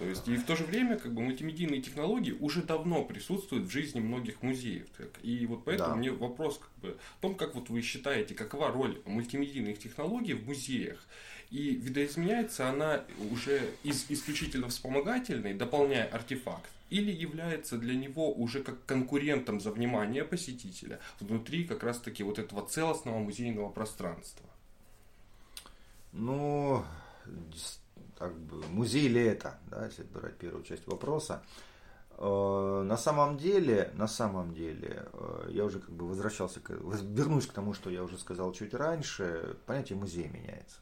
Speaker 1: То есть и в то же время как бы мультимедийные технологии уже давно присутствуют в жизни многих музеев. И вот поэтому да. мне вопрос как бы, о том, как вот вы считаете, какова роль мультимедийных технологий в музеях и видоизменяется она уже из исключительно вспомогательной, дополняя артефакт, или является для него уже как конкурентом за внимание посетителя внутри как раз таки вот этого целостного музейного пространства?
Speaker 2: Ну, как бы, музей ли это, да, если брать первую часть вопроса. Э, на самом деле, на самом деле, э, я уже как бы возвращался, вернусь к тому, что я уже сказал чуть раньше, понятие музея меняется.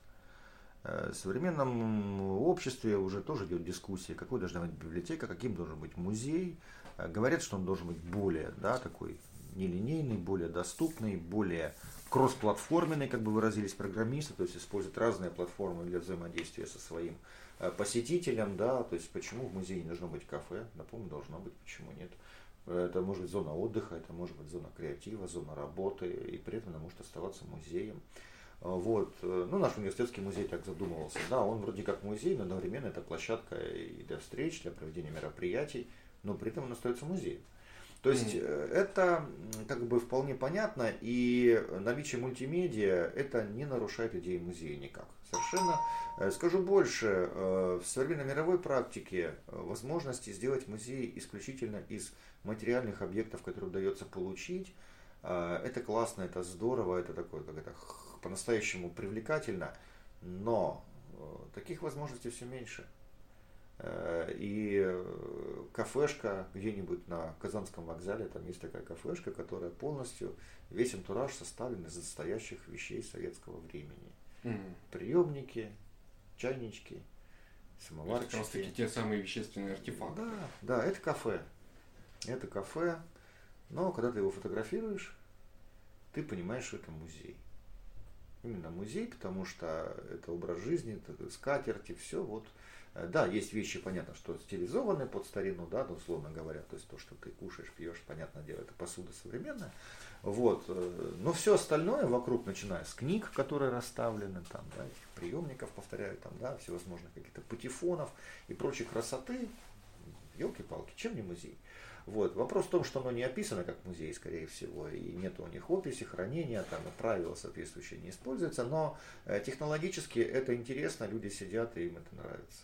Speaker 2: Э, в современном обществе уже тоже идет дискуссия, какой должна быть библиотека, каким должен быть музей. Э, говорят, что он должен быть более да, такой нелинейный, более доступный, более кроссплатформенный, как бы выразились программисты, то есть используют разные платформы для взаимодействия со своим э, посетителем, да, то есть почему в музее не должно быть кафе, напомню, должно быть, почему нет. Это может быть зона отдыха, это может быть зона креатива, зона работы, и при этом она может оставаться музеем. А, вот. Э, ну, наш университетский музей так задумывался. Да, он вроде как музей, но одновременно это площадка и для встреч, для проведения мероприятий, но при этом он остается музеем. То есть mm. это как бы вполне понятно, и наличие мультимедиа это не нарушает идеи музея никак. Совершенно. Э, скажу больше, в современной мировой практике возможности сделать музей исключительно из материальных объектов, которые удается получить, это классно, это здорово, это такое, как это по-настоящему привлекательно, но э, таких возможностей все меньше. Э, и э, кафешка где-нибудь на Казанском вокзале, там есть такая кафешка, которая полностью, весь антураж составлен из настоящих вещей советского времени. Mm. Приемники, чайнички, самоварчики.
Speaker 1: Это как те самые вещественные артефакты.
Speaker 2: Да, да, это кафе. Это кафе, но когда ты его фотографируешь, ты понимаешь, что это музей именно музей, потому что это образ жизни, это скатерти, все вот. Э, да, есть вещи, понятно, что стилизованные под старину, да, ну, условно говоря, то есть то, что ты кушаешь, пьешь, понятное дело, это посуда современная. Вот. Э, но все остальное вокруг, начиная с книг, которые расставлены, там, да, этих приемников, повторяю, там, да, всевозможных каких-то патефонов и прочей красоты, елки-палки, чем не музей? Вот. Вопрос в том, что оно не описано как музей, скорее всего, и нет у них описи, хранения, там и правила соответствующие не используются, но э, технологически это интересно, люди сидят и им это нравится.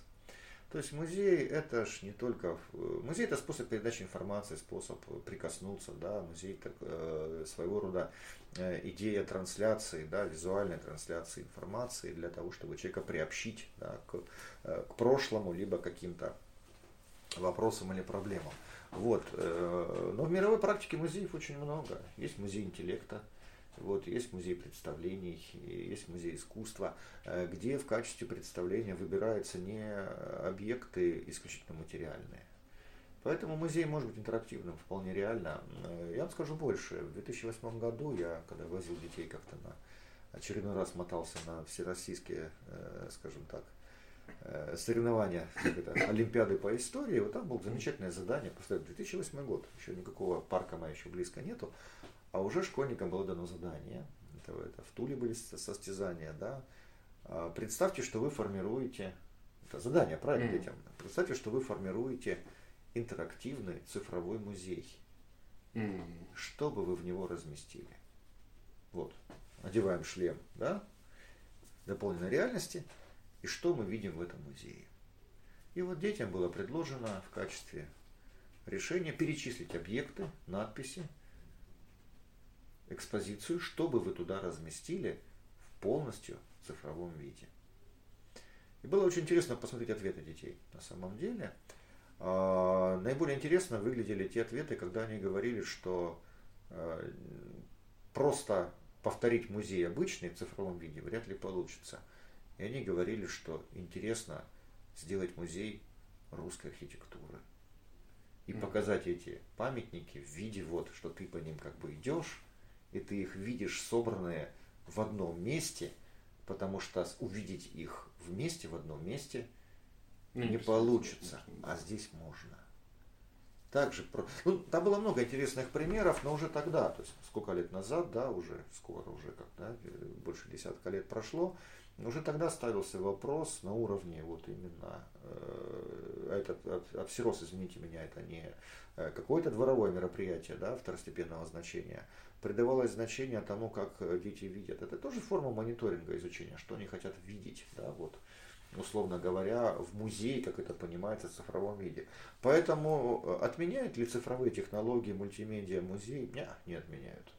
Speaker 2: То есть музей это ж не только... Музей это способ передачи информации, способ прикоснуться, да, музей это э, своего рода э, идея трансляции, да, визуальной трансляции информации для того, чтобы человека приобщить да, к, к прошлому, либо каким-то вопросам или проблемам. Вот. Э, но в мировой практике музеев очень много. Есть музей интеллекта, вот, есть музей представлений, есть музей искусства, э, где в качестве представления выбираются не объекты исключительно материальные. Поэтому музей может быть интерактивным вполне реально. Э, я вам скажу больше. В 2008 году я, когда возил детей как-то на очередной раз мотался на всероссийские, скажем так, соревнования, это, Олимпиады по истории, вот там было замечательное задание, просто 2008 год, еще никакого парка моя еще близко нету, а уже школьникам было дано задание, это, это в Туле были состязания, да, а, представьте, что вы формируете, это задание, правильно, mm. детям, представьте, что вы формируете интерактивный цифровой музей. Mm. Что бы вы в него разместили? Вот, одеваем шлем, да, дополненной реальности, и что мы видим в этом музее. И вот детям было предложено в качестве решения перечислить объекты, надписи, экспозицию, чтобы вы туда разместили в полностью цифровом виде. И было очень интересно посмотреть ответы детей. На самом деле, а, наиболее интересно выглядели те ответы, когда они говорили, что а, просто повторить музей обычный в цифровом виде вряд ли получится. И они говорили, что интересно сделать музей русской архитектуры. И показать эти памятники в виде вот, что ты по ним как бы идешь, и ты их видишь собранные в одном месте, потому что увидеть их вместе в одном месте ну, не получится, а здесь можно. Также, ну, там было много интересных примеров, но уже тогда, то есть сколько лет назад, да, уже скоро, уже как, да, больше десятка лет прошло, уже тогда ставился вопрос на уровне вот именно э, этот обсерос, извините меня, это не э, какое-то дворовое мероприятие, да, второстепенного значения, придавалось значение тому, как дети видят. Это тоже форма мониторинга изучения, что они хотят видеть, да, вот условно говоря, в музее, как это понимается, в цифровом виде. Поэтому э, отменяют ли цифровые технологии, мультимедиа, музей? Нет, не отменяют.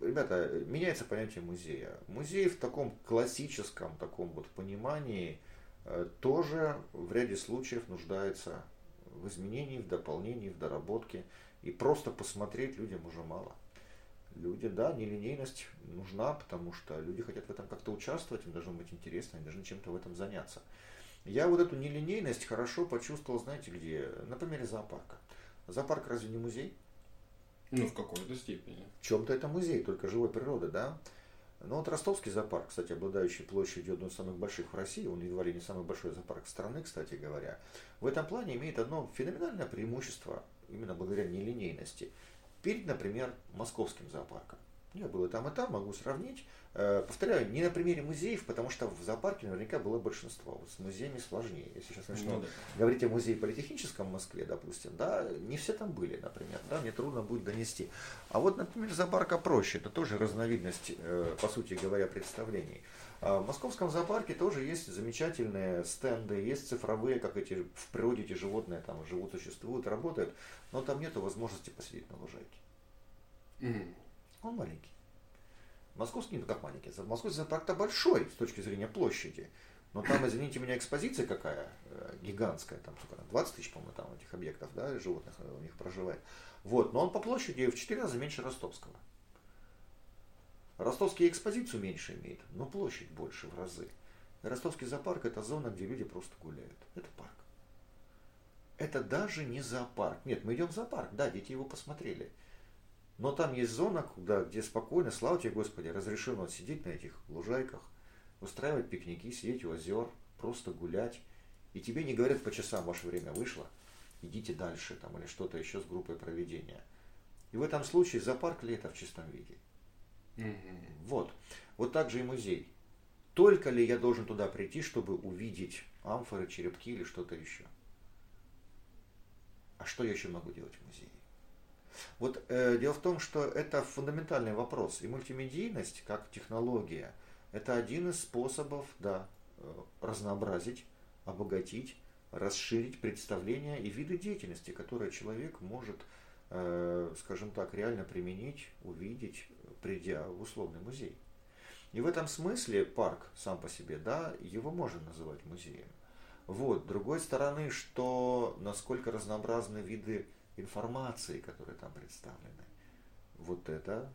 Speaker 2: Ребята, меняется понятие музея. Музей в таком классическом таком вот понимании э, тоже в ряде случаев нуждается в изменении, в дополнении, в доработке. И просто посмотреть людям уже мало люди, да, нелинейность нужна, потому что люди хотят в этом как-то участвовать, им должно быть интересно, они должны чем-то в этом заняться. Я вот эту нелинейность хорошо почувствовал, знаете где? На примере зоопарка. Зоопарк разве не музей?
Speaker 1: Ну, в какой-то степени.
Speaker 2: В чем-то это музей, только живой природы, да? Ну вот ростовский зоопарк, кстати, обладающий площадью одной из самых больших в России, он едва ли не самый большой зоопарк страны, кстати говоря, в этом плане имеет одно феноменальное преимущество, именно благодаря нелинейности – перед, например, московским зоопарком. Я был и там, и там, могу сравнить. Э, повторяю, не на примере музеев, потому что в зоопарке наверняка было большинство. Вот с музеями сложнее. Если сейчас начну ну, да. говорить о музее политехническом в Москве, допустим, да, не все там были, например, да, мне трудно будет донести. А вот, например, зоопарка проще, это тоже разновидность, э, по сути говоря, представлений. А в московском зоопарке тоже есть замечательные стенды, есть цифровые, как эти в природе эти животные там живут, существуют, работают, но там нет возможности посидеть на лужайке. Mm. Он маленький. Московский, ну как маленький, московский зоопарк-то большой с точки зрения площади. Но там, извините меня, экспозиция какая э, гигантская, там сколько, 20 тысяч, по-моему, там этих объектов, да, животных у них проживает. Вот, но он по площади в 4 раза меньше ростовского. Ростовский экспозицию меньше имеет, но площадь больше в разы. Ростовский зоопарк это зона, где люди просто гуляют. Это парк. Это даже не зоопарк. Нет, мы идем в зоопарк, да, дети его посмотрели. Но там есть зона, куда, где спокойно, слава тебе Господи, разрешено сидеть на этих лужайках, устраивать пикники, сидеть у озер, просто гулять. И тебе не говорят по часам, ваше время вышло, идите дальше там или что-то еще с группой проведения. И в этом случае зоопарк ли это в чистом виде? Вот. Вот так же и музей. Только ли я должен туда прийти, чтобы увидеть амфоры, черепки или что-то еще? А что я еще могу делать в музее? Вот э, дело в том, что это фундаментальный вопрос. И мультимедийность, как технология, это один из способов, да, э, разнообразить, обогатить, расширить представления и виды деятельности, которые человек может, э, скажем так, реально применить, увидеть, придя в условный музей. И в этом смысле парк сам по себе, да, его можно называть музеем. Вот. С другой стороны, что насколько разнообразны виды информации, которые там представлены. Вот это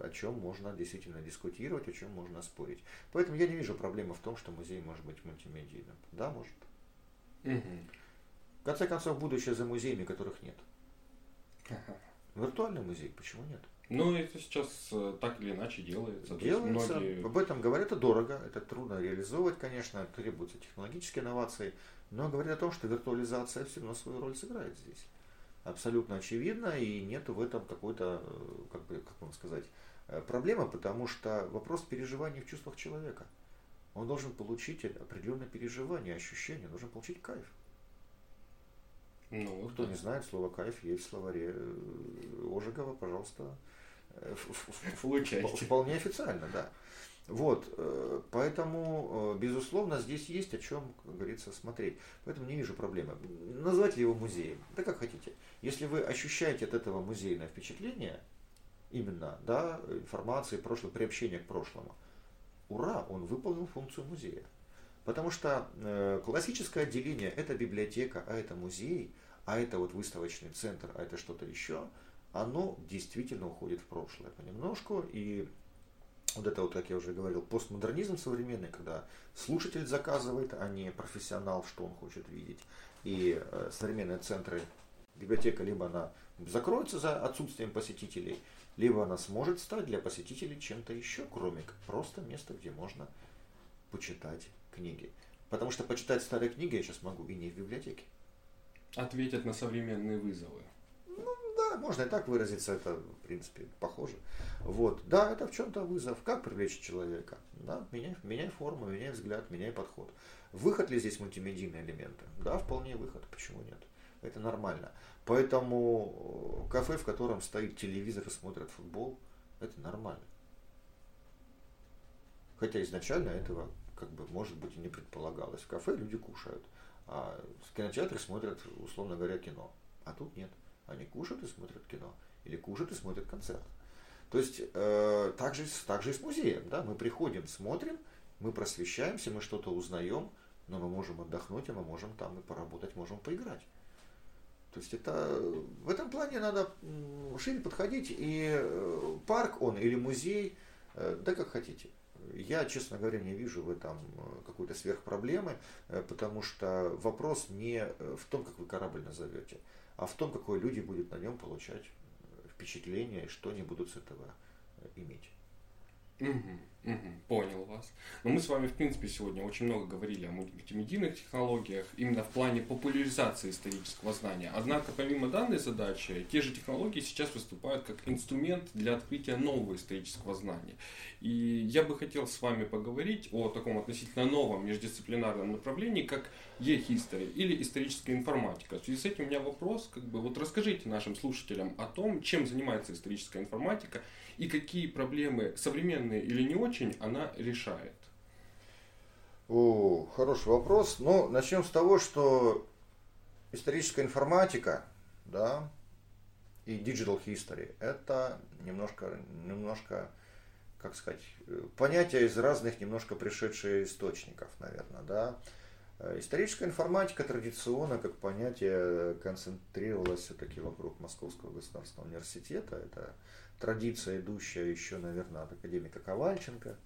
Speaker 2: о чем можно действительно дискутировать, о чем можно спорить. Поэтому я не вижу проблемы в том, что музей может быть мультимедийным. Да, может. Угу. В конце концов, будущее за музеями, которых нет. Ага. Виртуальный музей, почему нет?
Speaker 1: Ну, это сейчас э, так или иначе делается.
Speaker 2: Делается. Многие... Об этом говорят, это дорого, это трудно реализовывать, конечно, требуются технологические инновации, но говорят о том, что виртуализация все равно свою роль сыграет здесь. Абсолютно очевидно, и нет в этом какой-то, э, как бы, как вам сказать, э, проблемы, потому что вопрос переживаний в чувствах человека. Он должен получить определенное переживание, ощущение, должен получить кайф. Ну, Кто да. не знает, слово кайф есть в словаре Ожегова, пожалуйста, Получайте. Вполне официально, да. Вот, э, поэтому, э, безусловно, здесь есть о чем, как говорится, смотреть. Поэтому не вижу проблемы. Назвать ли его музеем? Да как хотите. Если вы ощущаете от этого музейное впечатление, именно, да, информации, прошлого, приобщения к прошлому, ура, он выполнил функцию музея. Потому что э, классическое отделение – это библиотека, а это музей, а это вот выставочный центр, а это что-то еще – оно действительно уходит в прошлое понемножку. И вот это вот, как я уже говорил, постмодернизм современный, когда слушатель заказывает, а не профессионал, что он хочет видеть. И э, современные центры, библиотека, либо она закроется за отсутствием посетителей, либо она сможет стать для посетителей чем-то еще, кроме как просто места, где можно почитать книги. Потому что почитать старые книги я сейчас могу и не в библиотеке.
Speaker 1: Ответят на современные вызовы
Speaker 2: можно и так выразиться, это, в принципе, похоже. Вот. Да, это в чем-то вызов. Как привлечь человека? Да, меняй, меняй форму, меняй взгляд, меняй подход. Выход ли здесь мультимедийные элементы? Да, вполне выход. Почему нет? Это нормально. Поэтому э, кафе, в котором стоит телевизор и смотрят футбол, это нормально. Хотя изначально этого, как бы, может быть, и не предполагалось. В кафе люди кушают, а в кинотеатре смотрят, условно говоря, кино. А тут нет. Они кушают и смотрят кино. Или кушают и смотрят концерт. То есть э, так, же, так же и с музеем. Да? Мы приходим, смотрим, мы просвещаемся, мы что-то узнаем, но мы можем отдохнуть, а мы можем там и поработать, можем поиграть. То есть это в этом плане надо шире подходить. И э, парк он или музей, э, да как хотите. Я, честно говоря, не вижу в этом э, какой-то сверхпроблемы, потому что вопрос не в том, как вы корабль назовете а в том, какое люди будут на нем получать впечатление что они будут с этого э, иметь.
Speaker 1: Угу, угу, понял вас. Но мы с вами, в принципе, сегодня очень много говорили о мультимедийных технологиях, именно в плане популяризации исторического знания. Однако, помимо данной задачи, те же технологии сейчас выступают как инструмент для открытия нового исторического знания. И я бы хотел с вами поговорить о таком относительно новом междисциплинарном направлении, как e-history или историческая информатика. В связи с этим у меня вопрос, как бы, вот расскажите нашим слушателям о том, чем занимается историческая информатика и какие проблемы, современные или не очень, она решает?
Speaker 2: О, хороший вопрос. Ну, начнем с того, что историческая информатика, да, и digital history – это немножко, немножко, как сказать, понятия из разных немножко пришедших источников, наверное, да. Историческая информатика традиционно, как понятие, концентрировалась все-таки вокруг Московского государственного университета. Это традиция, идущая еще, наверное, от академика Ковальченко,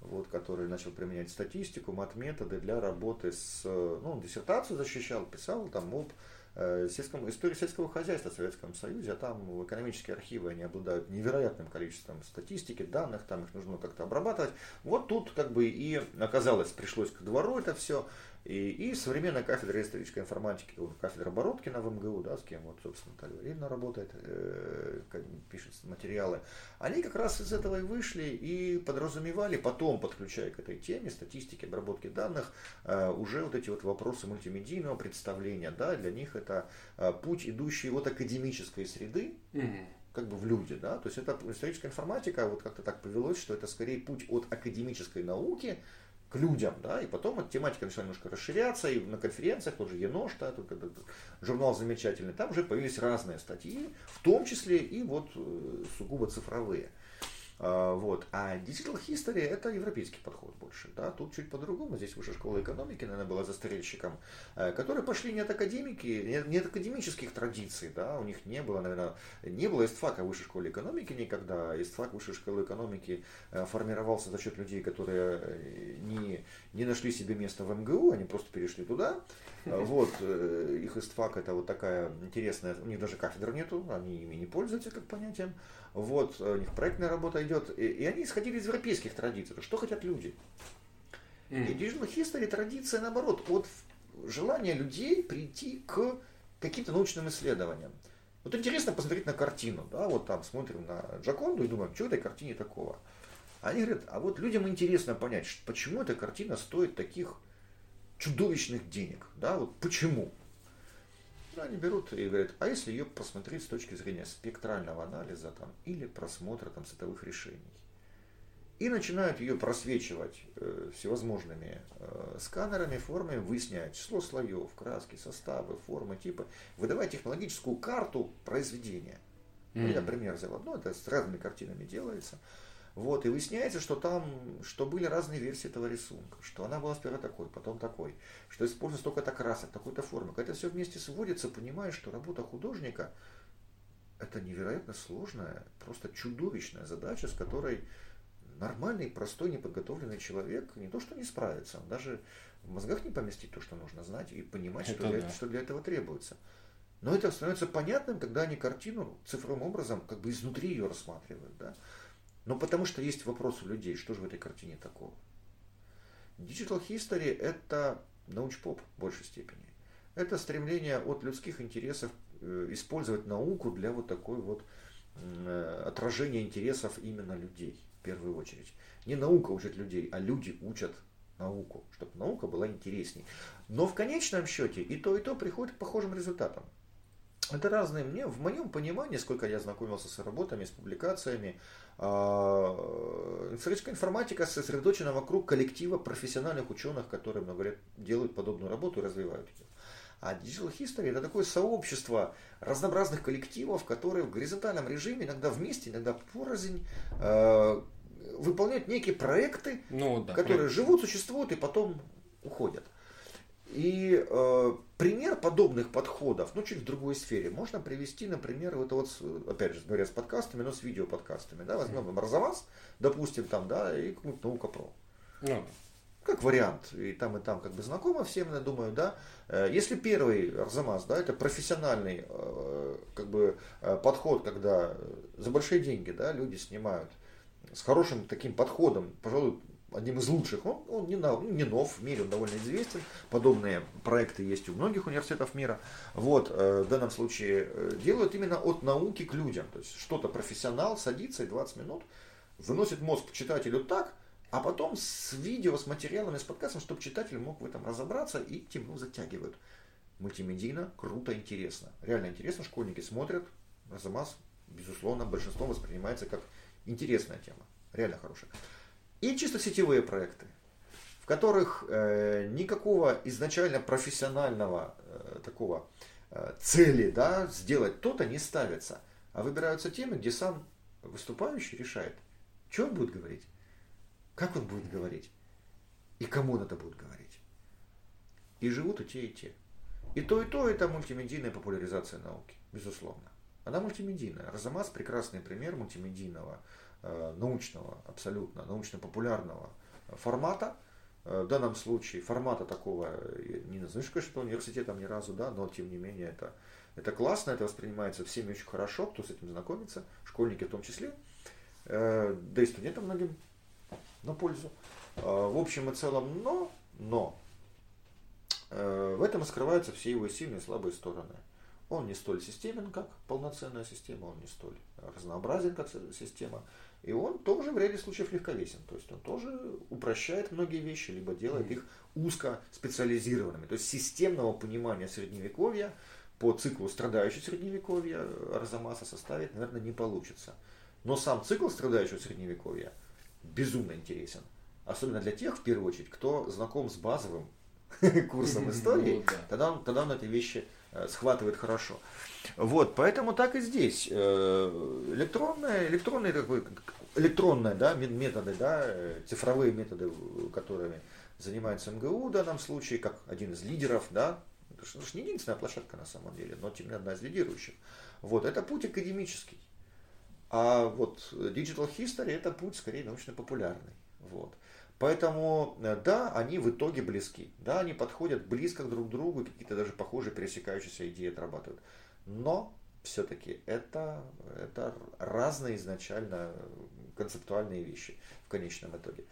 Speaker 2: вот, который начал применять статистику, мат-методы для работы с... Ну, он диссертацию защищал, писал там об сельском, истории сельского хозяйства в Советском Союзе, а там экономические архивы они обладают невероятным количеством статистики, данных, там их нужно как-то обрабатывать. Вот тут как бы и оказалось, пришлось к двору это все и, и современная кафедра исторической информатики, кафедра Бородкина в МГУ, да, с кем вот, собственно, Наталья Валерьевна работает, э, пишет материалы, они как раз из этого и вышли и подразумевали, потом подключая к этой теме статистики, обработки данных, э, уже вот эти вот вопросы мультимедийного представления, да, для них это э, путь, идущий от академической среды, mm-hmm как бы в люди, да, то есть это историческая информатика, вот как-то так повелось, что это скорее путь от академической науки к людям, да, и потом эта тематика начала немножко расширяться, и на конференциях, тот же Енош, да, тут, этот журнал замечательный, там уже появились разные статьи, в том числе и вот э, сугубо цифровые. А, вот. А Digital History это европейский подход больше. Да? Тут чуть по-другому. Здесь высшая школа экономики, наверное, была застрельщиком, э, которые пошли не от академики, не от академических традиций. Да? У них не было, наверное, не было истфака высшей школы экономики никогда. Истфак высшей школы экономики э, формировался за счет людей, которые э, не, не нашли себе места в МГУ, они просто перешли туда. Вот, их истфак это вот такая интересная, у них даже кафедр нету, они ими не пользуются как понятием. Вот, у них проектная работа идет. И, и они исходили из европейских традиций. Что хотят люди? Mm. И Digital History традиция наоборот, от желания людей прийти к каким-то научным исследованиям. Вот интересно посмотреть на картину, да, вот там смотрим на Джаконду и думаем, что в этой картине такого. Они говорят, а вот людям интересно понять, почему эта картина стоит таких чудовищных денег, да, вот почему. Они берут и говорят, а если ее посмотреть с точки зрения спектрального анализа там, или просмотра там, световых решений. И начинают ее просвечивать э, всевозможными э, сканерами, формами, выяснять число слоев, краски, составы, формы, типы, выдавать технологическую карту произведения. Mm-hmm. Я пример взял. Ну, это с разными картинами делается. Вот, и выясняется, что там, что были разные версии этого рисунка, что она была сперва такой, потом такой, что используется столько-то красок, такой-то формы. Когда это все вместе сводится, понимаешь, что работа художника это невероятно сложная, просто чудовищная задача, с которой нормальный, простой, неподготовленный человек не то что не справится, он даже в мозгах не поместит то, что нужно знать и понимать, что, для, да. что для этого требуется. Но это становится понятным, когда они картину цифровым образом как бы изнутри ее рассматривают. Да? Но потому что есть вопрос у людей, что же в этой картине такого. Digital History – это научпоп в большей степени. Это стремление от людских интересов э, использовать науку для вот такой вот э, отражения интересов именно людей в первую очередь. Не наука учит людей, а люди учат науку, чтобы наука была интересней. Но в конечном счете и то, и то приходит к похожим результатам. Это разные мне, в моем понимании, сколько я знакомился с работами, с публикациями, Историческая информатика сосредоточена вокруг коллектива профессиональных ученых, которые много лет делают подобную работу и развивают ее. А Digital History это такое сообщество разнообразных коллективов, которые в горизонтальном режиме, иногда вместе, иногда порознь, э, выполняют некие проекты, ну, да, которые проект. живут, существуют и потом уходят. И э, пример подобных подходов, ну чуть в другой сфере, можно привести, например, вот, вот опять же говоря с подкастами, но с видеоподкастами, да, возьмем mm. Арзамас, допустим, там, да, и какую-нибудь наука про. Mm. Как вариант, и там, и там как бы знакомо всем, я думаю, да. Э, если первый Арзамас, да, это профессиональный э, как бы э, подход, когда за большие деньги, да, люди снимают с хорошим таким подходом, пожалуй, одним из лучших. Он, он не, на, не нов в мире, он довольно известен. Подобные проекты есть у многих университетов мира. Вот, э, в данном случае э, делают именно от науки к людям. То есть что-то профессионал садится и 20 минут выносит мозг читателю так, а потом с видео, с материалами, с подкастом, чтобы читатель мог в этом разобраться и тему затягивают. Мультимедийно, круто, интересно. Реально интересно, школьники смотрят. Разамаз, безусловно, большинством воспринимается как интересная тема. Реально хорошая. И чисто сетевые проекты, в которых э, никакого изначально профессионального э, такого э, цели да, сделать то-то не ставится, а выбираются темы, где сам выступающий решает, что он будет говорить, как он будет говорить и кому это будет говорить. И живут и те, и те. И то, и то это мультимедийная популяризация науки, безусловно. Она мультимедийная. Разамас прекрасный пример мультимедийного научного, абсолютно научно-популярного формата. Э, в данном случае формата такого не назовешь, конечно, университетом ни разу, да, но тем не менее это, это классно, это воспринимается всеми очень хорошо, кто с этим знакомится, школьники в том числе, э, да и студентам многим на пользу. В общем и целом, но, но в этом скрываются все его сильные и слабые стороны. Он не столь системен, как полноценная система, он не столь разнообразен, как система. И он тоже в ряде случаев легковесен. То есть он тоже упрощает многие вещи, либо делает их узко специализированными. То есть системного понимания средневековья по циклу страдающего средневековья Арзамаса составить, наверное, не получится. Но сам цикл страдающего средневековья безумно интересен. Особенно для тех, в первую очередь, кто знаком с базовым курсом истории, ну тогда он, тогда он эти вещи схватывает хорошо. Вот, поэтому так и здесь. Э, электронная, электронный такой электронные да, методы, да, цифровые методы, которыми занимается МГУ в данном случае, как один из лидеров, да, это же не единственная площадка на самом деле, но тем не одна из лидирующих. Вот, это путь академический. А вот Digital History это путь скорее научно-популярный. Вот. Поэтому, э, да, они в итоге близки. Да, они подходят близко друг к другу, какие-то даже похожие пересекающиеся идеи отрабатывают. Но все-таки это, это разные изначально концептуальные вещи в конечном итоге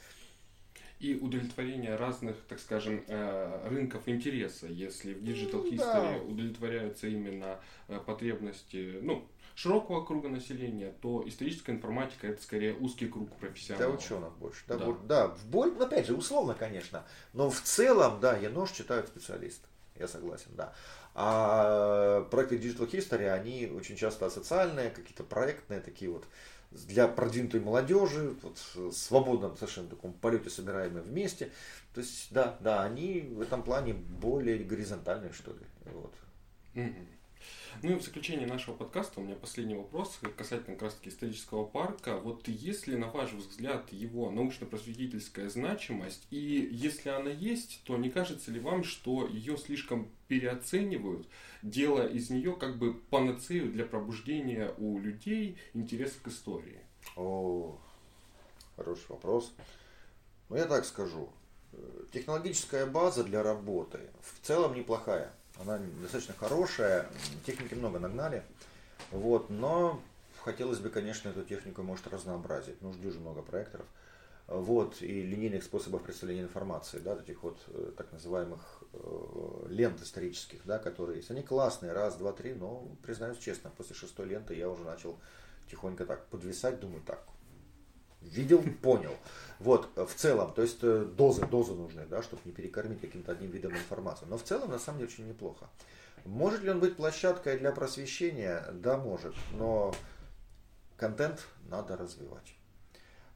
Speaker 1: и удовлетворение разных, так скажем, э, рынков интереса. Если в Digital History да. удовлетворяются именно э, потребности, ну, широкого круга населения, то историческая информатика это скорее узкий круг профессионалов.
Speaker 2: Для ученых больше. Да, да. да в боль, ну, опять же, условно, конечно, но в целом, да, ЕНОШ читают специалисты. Я согласен, да. А проекты Digital History, они очень часто социальные, какие-то проектные, такие вот для продвинутой молодежи, вот, в свободном совершенно таком полете собираемые вместе. То есть, да, да, они в этом плане более горизонтальные, что ли. Вот.
Speaker 1: Mm-hmm. Ну и в заключение нашего подкаста у меня последний вопрос касательно как раз таки исторического парка. Вот есть ли, на ваш взгляд, его научно-просветительская значимость? И если она есть, то не кажется ли вам, что ее слишком переоценивают, делая из нее как бы панацею для пробуждения у людей интереса к истории?
Speaker 2: О, хороший вопрос. Ну, я так скажу. Технологическая база для работы в целом неплохая она достаточно хорошая, техники много нагнали. Вот, но хотелось бы, конечно, эту технику, может, разнообразить. Нужно уже много проекторов. Вот, и линейных способов представления информации, да, этих вот э, так называемых э, лент исторических, да, которые есть. Они классные, раз, два, три, но, признаюсь честно, после шестой ленты я уже начал тихонько так подвисать, думаю, так, видел, понял. Вот, в целом, то есть э, дозы, дозы нужны, да, чтобы не перекормить каким-то одним видом информации. Но в целом, на самом деле, очень неплохо. Может ли он быть площадкой для просвещения? Да, может. Но контент надо развивать.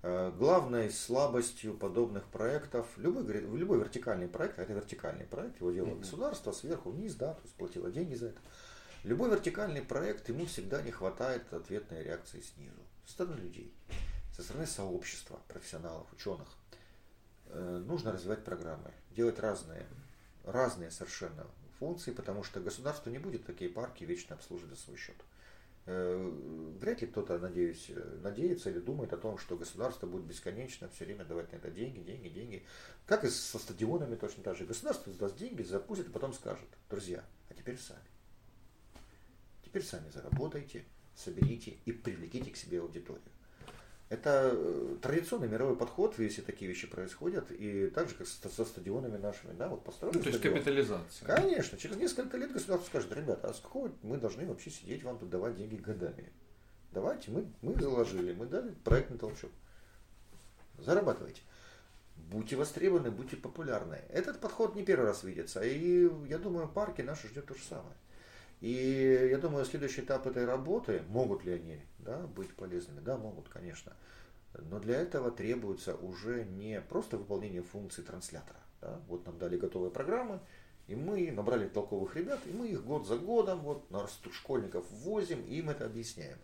Speaker 2: Э, главной слабостью подобных проектов, любой, любой вертикальный проект, это вертикальный проект, его делало государство сверху вниз, да, то есть платило деньги за это. Любой вертикальный проект, ему всегда не хватает ответной реакции снизу, со стороны людей со стороны сообщества, профессионалов, ученых, э, нужно развивать программы, делать разные, разные совершенно функции, потому что государство не будет такие парки вечно обслуживать за свой счет. Э, вряд ли кто-то, надеюсь, надеется или думает о том, что государство будет бесконечно все время давать на это деньги, деньги, деньги. Как и со стадионами точно так же. Государство даст деньги, запустит, и потом скажет, друзья, а теперь сами. Теперь сами заработайте, соберите и привлеките к себе аудиторию. Это э, традиционный мировой подход, если такие вещи происходят, и так же, как со стадионами нашими, да, вот построили. Ну,
Speaker 1: то есть стадион. капитализация.
Speaker 2: Конечно, через несколько лет государство скажет, ребята, а с какого мы должны вообще сидеть вам тут давать деньги годами? Давайте, мы, мы заложили, мы дали проектный толчок. Зарабатывайте. Будьте востребованы, будьте популярны. Этот подход не первый раз видится, и я думаю, парки наши ждет то же самое. И я думаю, следующий этап этой работы, могут ли они да, быть полезными? Да, могут, конечно. Но для этого требуется уже не просто выполнение функции транслятора. Да? Вот нам дали готовые программы, и мы набрали толковых ребят, и мы их год за годом, вот на школьников ввозим, и им это объясняем.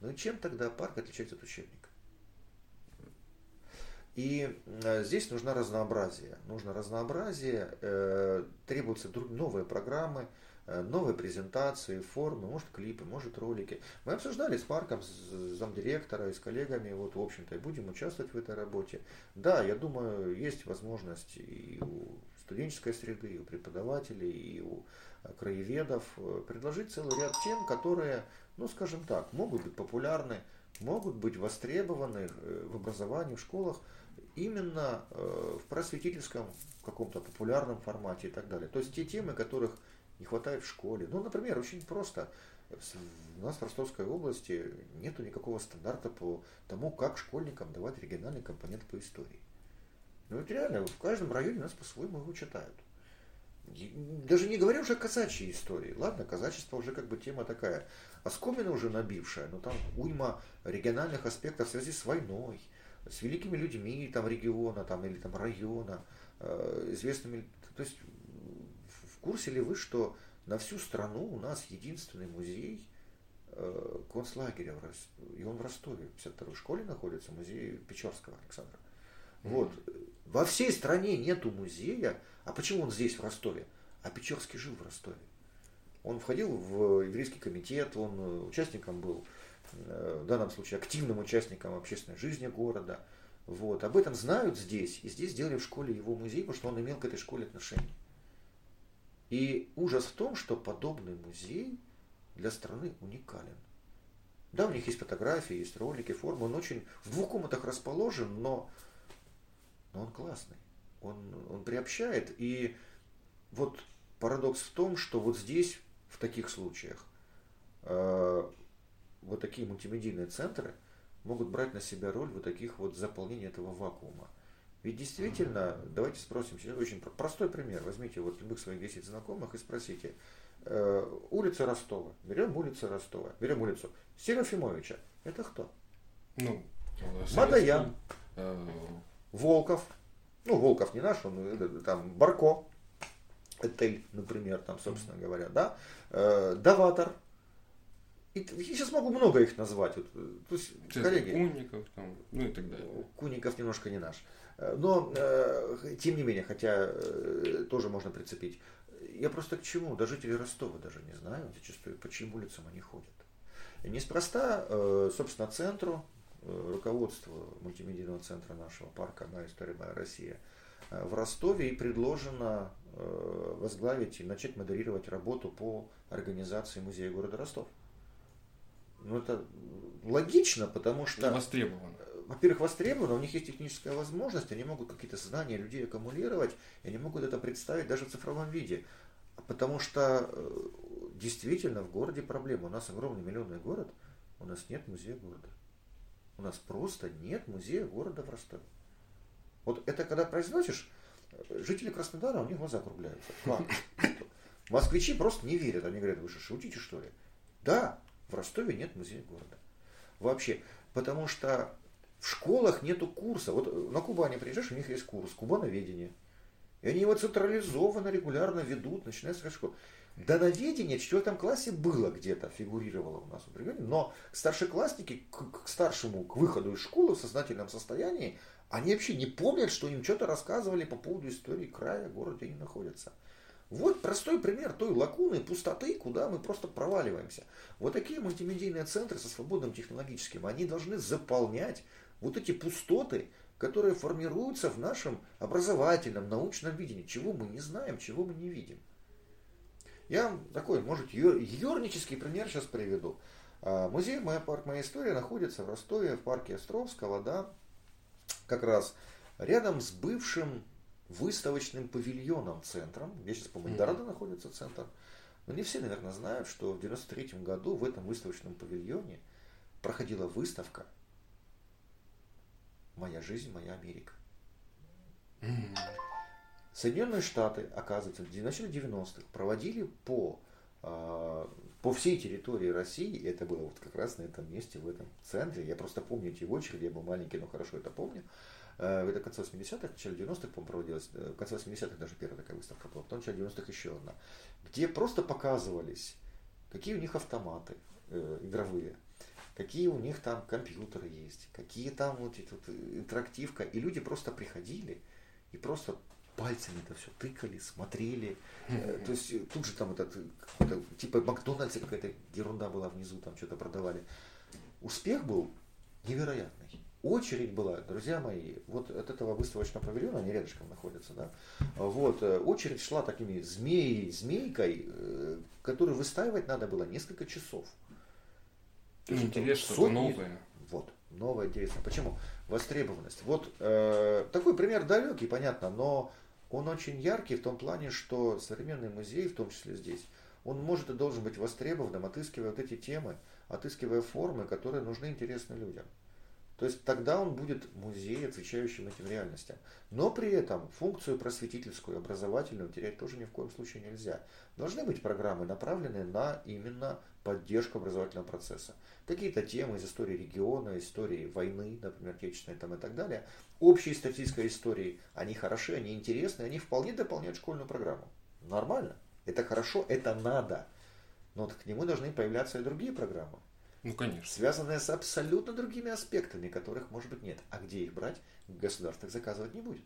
Speaker 2: Ну и чем тогда парк отличается от учебника? И э, здесь нужно разнообразие. Нужно разнообразие, э, требуются новые программы, новые презентации, формы, может клипы, может ролики. Мы обсуждали с Марком, с замдиректора и с коллегами, вот, в общем-то, и будем участвовать в этой работе. Да, я думаю, есть возможность и у студенческой среды, и у преподавателей, и у э, краеведов э, предложить целый ряд тем, которые, ну, скажем так, могут быть популярны, могут быть востребованы в образовании, в школах, именно в просветительском каком-то популярном формате и так далее. То есть те темы, которых не хватает в школе. Ну, например, очень просто. У нас в Ростовской области нет никакого стандарта по тому, как школьникам давать региональный компонент по истории. Ну, это реально, в каждом районе нас по-своему его читают. Даже не говоря уже о казачьей истории. Ладно, казачество уже как бы тема такая. Оскомина уже набившая, но там уйма региональных аспектов в связи с войной, с великими людьми там региона там, или там района, э, известными. То есть в курсе ли вы, что на всю страну у нас единственный музей, э, концлагеря, и он в Ростове, в 52-й школе находится, музей Печорского Александра. Mm-hmm. Вот. Во всей стране нету музея. А почему он здесь, в Ростове? А Печорский жил в Ростове. Он входил в еврейский комитет, он участником был, э, в данном случае активным участником общественной жизни города. Вот. Об этом знают здесь, и здесь сделали в школе его музей, потому что он имел к этой школе отношение. И ужас в том, что подобный музей для страны уникален. Да, у них есть фотографии, есть ролики, формы. Он очень в двух комнатах расположен, но, но он классный. Он, он приобщает. И вот парадокс в том, что вот здесь, в таких случаях, э, вот такие мультимедийные центры могут брать на себя роль вот таких вот заполнения этого вакуума. Ведь действительно, давайте спросим, очень простой пример. Возьмите вот любых своих 10 знакомых и спросите, э, улица Ростова, берем улицу Ростова, берем улицу Серафимовича, это кто? Ну, Мадаян, э... Волков, ну, Волков не наш, он э, там Барко, Этель, например, там, собственно говоря, да, э, Даватор, и, я сейчас могу много их назвать. Вот, э, то есть,
Speaker 1: коллеги. Куников, там, ну и так далее.
Speaker 2: Куников немножко не наш. Э, но, э, тем не менее, хотя э, тоже можно прицепить. Я просто к чему? Да жители Ростова даже не знают зачастую, по чьим улицам они ходят. И неспроста, э, собственно, центру, э, руководству мультимедийного центра нашего парка «Моя история, моя Россия» э, в Ростове и предложено э, возглавить и начать модерировать работу по организации музея города Ростов. Ну, это логично, потому что...
Speaker 1: Востребовано.
Speaker 2: Во-первых, востребовано, у них есть техническая возможность, они могут какие-то знания людей аккумулировать, и они могут это представить даже в цифровом виде. Потому что э, действительно в городе проблема. У нас огромный миллионный город, у нас нет музея города. У нас просто нет музея города в Ростове. Вот это когда произносишь, э, жители Краснодара, у них глаза округляются. Москвичи просто не верят. Они говорят, вы что, шутите что ли? Да, в Ростове нет музея города. Вообще, потому что в школах нету курса. Вот на Кубани приезжаешь, у них есть курс кубановедение. И они его централизованно, регулярно ведут, начиная с школы. Дановедение в четвертом классе было где-то, фигурировало у нас в регионе, но старшеклассники к, к старшему, к выходу из школы в сознательном состоянии, они вообще не помнят, что им что-то рассказывали по поводу истории края, города, где они находятся. Вот простой пример той лакуны, пустоты, куда мы просто проваливаемся. Вот такие мультимедийные центры со свободным технологическим, они должны заполнять вот эти пустоты, которые формируются в нашем образовательном, научном видении, чего мы не знаем, чего мы не видим. Я такой, может, юрнический пример сейчас приведу. А, музей «Моя парк, моя история» находится в Ростове, в парке Островского, да, как раз рядом с бывшим выставочным павильоном центром. Я сейчас, по-моему, Дорадо находится центр. Но не все, наверное, знают, что в 93 году в этом выставочном павильоне проходила выставка «Моя жизнь, моя Америка». Соединенные Штаты, оказывается, в начале 90-х проводили по, а, по всей территории России, и это было вот как раз на этом месте, в этом центре, я просто помню эти очереди, я был маленький, но хорошо это помню, Э, это конце 80-х, начале 90-х, по-моему, проводилась, э, в конце 80-х даже первая такая выставка была, потом в начале 90-х еще одна, где просто показывались, какие у них автоматы э, игровые, какие у них там компьютеры есть, какие там вот эти вот интерактивка, и люди просто приходили и просто пальцами это все тыкали, смотрели. То есть тут же там этот, типа Макдональдс какая-то ерунда была внизу, там что-то продавали. Успех был невероятный очередь была, друзья мои, вот от этого выставочного павильона, они рядышком находятся, да, вот, э, очередь шла такими змеей, змейкой, э, которую выстаивать надо было несколько часов.
Speaker 1: Интересно, что-то новое.
Speaker 2: Вот, новое, интересно. Почему? Востребованность. Вот э, такой пример далекий, понятно, но он очень яркий в том плане, что современный музей, в том числе здесь, он может и должен быть востребованным, отыскивая вот эти темы, отыскивая формы, которые нужны интересны людям. То есть тогда он будет музей, отвечающим этим реальностям. Но при этом функцию просветительскую, образовательную терять тоже ни в коем случае нельзя. Должны быть программы, направленные на именно поддержку образовательного процесса. Какие-то темы из истории региона, истории войны, например, отечественной там и так далее. Общие статистической истории, они хороши, они интересны, они вполне дополняют школьную программу. Нормально. Это хорошо, это надо. Но к нему должны появляться и другие программы.
Speaker 1: Ну, конечно.
Speaker 2: Связанные с абсолютно другими аспектами, которых, может быть, нет. А где их брать, государство их заказывать не будет.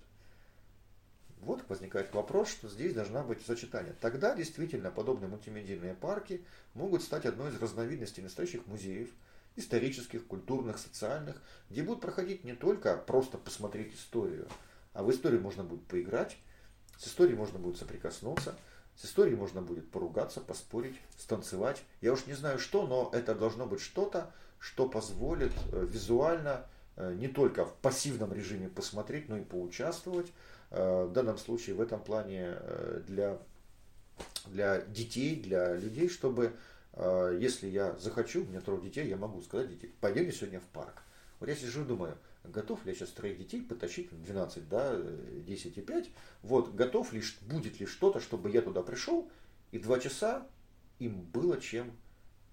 Speaker 2: Вот возникает вопрос, что здесь должна быть сочетание. Тогда действительно подобные мультимедийные парки могут стать одной из разновидностей настоящих музеев, исторических, культурных, социальных, где будут проходить не только просто посмотреть историю, а в историю можно будет поиграть, с историей можно будет соприкоснуться, с историей можно будет поругаться, поспорить, станцевать. Я уж не знаю что, но это должно быть что-то, что позволит э, визуально э, не только в пассивном режиме посмотреть, но и поучаствовать. Э, в данном случае в этом плане для, для детей, для людей, чтобы если я захочу, у меня трое детей, я могу сказать детей, пойдем сегодня в парк. Вот я сижу и думаю, готов ли я сейчас троих детей потащить, 12, да, 10 и 5, вот, готов ли, будет ли что-то, чтобы я туда пришел, и два часа им было чем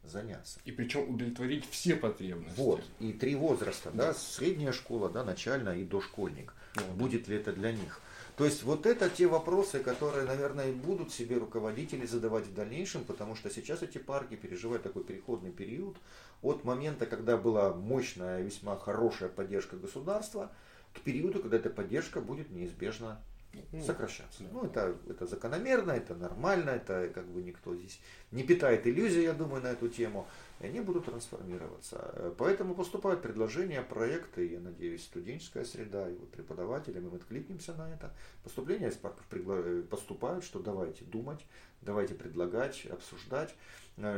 Speaker 2: заняться.
Speaker 1: И причем удовлетворить все потребности.
Speaker 2: Вот, и три возраста, да, да средняя школа, да, начальная и дошкольник. Вот. Будет ли это для них? То есть вот это те вопросы, которые, наверное, будут себе руководители задавать в дальнейшем, потому что сейчас эти парки переживают такой переходный период. От момента, когда была мощная, весьма хорошая поддержка государства, к периоду, когда эта поддержка будет неизбежно ну, сокращаться. Да. Ну, это, это закономерно, это нормально, это как бы никто здесь не питает иллюзий, я думаю, на эту тему и они будут трансформироваться. Поэтому поступают предложения, проекты, я надеюсь, студенческая среда, и вот преподаватели, мы откликнемся на это. Поступления из парков поступают, что давайте думать, давайте предлагать, обсуждать,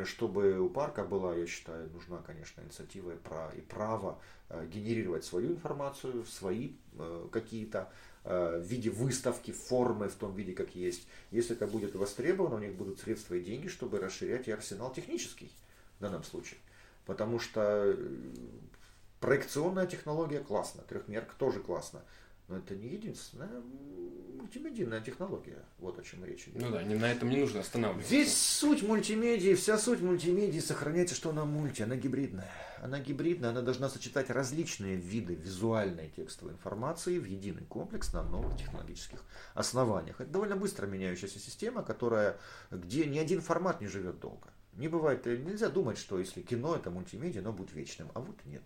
Speaker 2: чтобы у парка была, я считаю, нужна, конечно, инициатива и право э, генерировать свою информацию, свои э, какие-то в виде выставки, формы в том виде, как есть. Если это будет востребовано, у них будут средства и деньги, чтобы расширять и арсенал технический в данном случае. Потому что э, проекционная технология классно, трехмерка тоже классно. Но это не единственная мультимедийная технология. Вот о чем речь идет.
Speaker 1: Ну да, не, на этом не нужно останавливаться.
Speaker 2: Весь суть мультимедии, вся суть мультимедии сохраняется, что она мульти, она гибридная. Она гибридная, она должна сочетать различные виды визуальной текстовой информации в единый комплекс на новых технологических основаниях. Это довольно быстро меняющаяся система, которая, где ни один формат не живет долго. Не бывает, э, нельзя думать, что если кино это мультимедиа, оно будет вечным. А вот нет.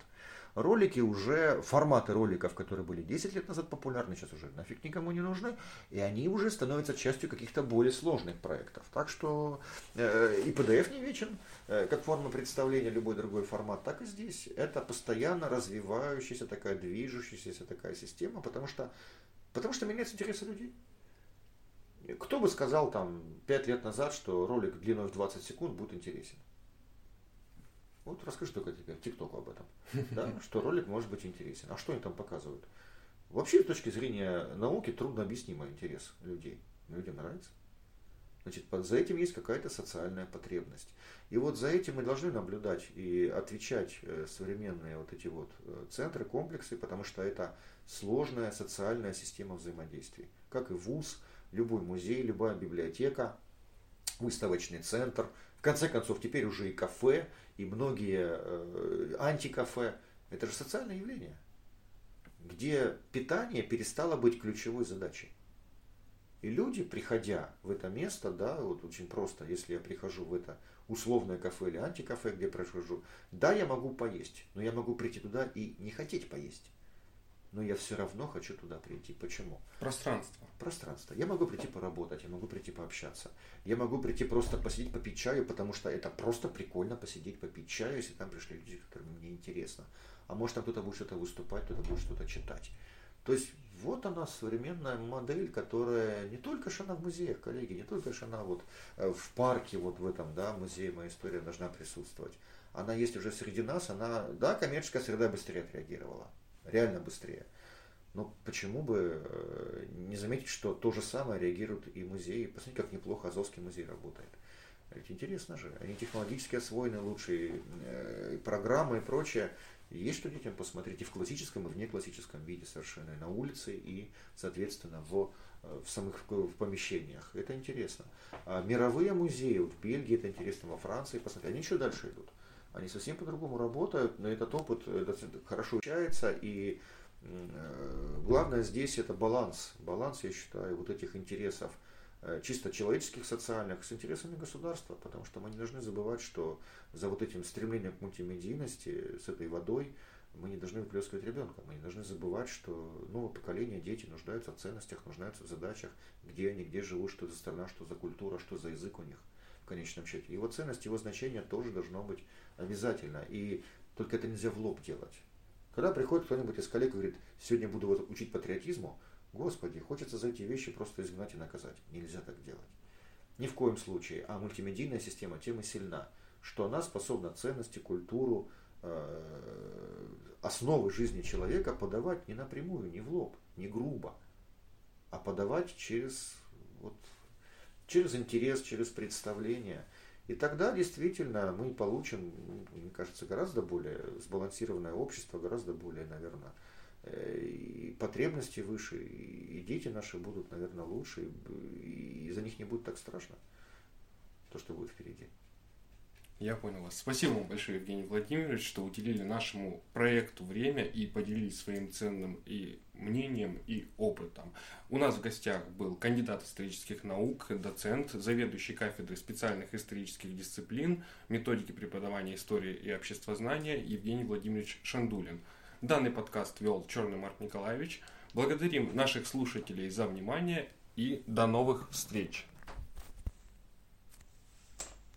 Speaker 2: Ролики уже, форматы роликов, которые были 10 лет назад популярны, сейчас уже нафиг никому не нужны, и они уже становятся частью каких-то более сложных проектов. Так что э, и PDF не вечен, э, как форма представления, любой другой формат, так и здесь. Это постоянно развивающаяся такая, движущаяся такая система, потому что, потому что меняются интересы людей. Кто бы сказал там 5 лет назад, что ролик длиной в 20 секунд будет интересен? Вот расскажи только тебе ТикТоку об этом. Да? Что ролик может быть интересен. А что они там показывают? Вообще, с точки зрения науки, трудно объяснимый интерес людей. Людям нравится. Значит, за этим есть какая-то социальная потребность. И вот за этим мы должны наблюдать и отвечать э, современные вот эти вот э, центры, комплексы, потому что это сложная социальная система взаимодействий. Как и ВУЗ, любой музей, любая библиотека, выставочный центр, в конце концов теперь уже и кафе, и многие э, антикафе. Это же социальное явление, где питание перестало быть ключевой задачей. И люди, приходя в это место, да, вот очень просто, если я прихожу в это условное кафе или антикафе, где прохожу, да, я могу поесть, но я могу прийти туда и не хотеть поесть но я все равно хочу туда прийти. Почему?
Speaker 1: Пространство.
Speaker 2: Пространство. Я могу прийти поработать, я могу прийти пообщаться. Я могу прийти просто посидеть, попить чаю, потому что это просто прикольно посидеть, попить чаю, если там пришли люди, которым мне интересно. А может там кто-то будет что-то выступать, кто-то будет что-то читать. То есть вот она современная модель, которая не только что она в музеях, коллеги, не только что она вот э, в парке, вот в этом, да, музее «Моя история» должна присутствовать. Она есть уже среди нас, она, да, коммерческая среда быстрее отреагировала реально быстрее. Но почему бы э, не заметить, что то же самое реагируют и музеи. Посмотрите, как неплохо Азовский музей работает. Ведь интересно же, они технологически освоены лучшие э, программы и прочее. Есть что детям посмотреть и в классическом, и в неклассическом виде совершенно, и на улице, и, соответственно, в, э, в самых в помещениях. Это интересно. А мировые музеи, вот в Бельгии это интересно, во Франции, посмотрите, они еще дальше идут они совсем по-другому работают, но этот опыт э, хорошо учается, и э, главное здесь это баланс. Баланс, я считаю, вот этих интересов э, чисто человеческих, социальных, с интересами государства, потому что мы не должны забывать, что за вот этим стремлением к мультимедийности, с этой водой, мы не должны выплескивать ребенка. Мы не должны забывать, что новое поколение, дети нуждаются в ценностях, нуждаются в задачах, где они, где живут, что за страна, что за культура, что за язык у них в конечном счете. Его ценность, его значение тоже должно быть обязательно. И только это нельзя в лоб делать. Когда приходит кто-нибудь из коллег и говорит, сегодня буду вас учить патриотизму, господи, хочется за эти вещи просто изгнать и наказать. Нельзя так делать. Ни в коем случае. А мультимедийная система тем и сильна, что она способна ценности, культуру, э, основы жизни человека подавать не напрямую, не в лоб, не грубо, а подавать через, вот, через интерес, через представление. И тогда действительно мы получим, мне кажется, гораздо более сбалансированное общество, гораздо более, наверное, э, и потребности выше, и дети наши будут, наверное, лучше, и за них не будет так страшно, то, что будет впереди.
Speaker 1: Я понял вас. Спасибо вам большое, Евгений Владимирович, что уделили нашему проекту время и поделились своим ценным и мнением и опытом. У нас в гостях был кандидат исторических наук, доцент, заведующий кафедрой специальных исторических дисциплин, методики преподавания истории и обществознания Евгений Владимирович Шандулин. Данный подкаст вел Черный Марк Николаевич. Благодарим наших слушателей за внимание и до новых встреч!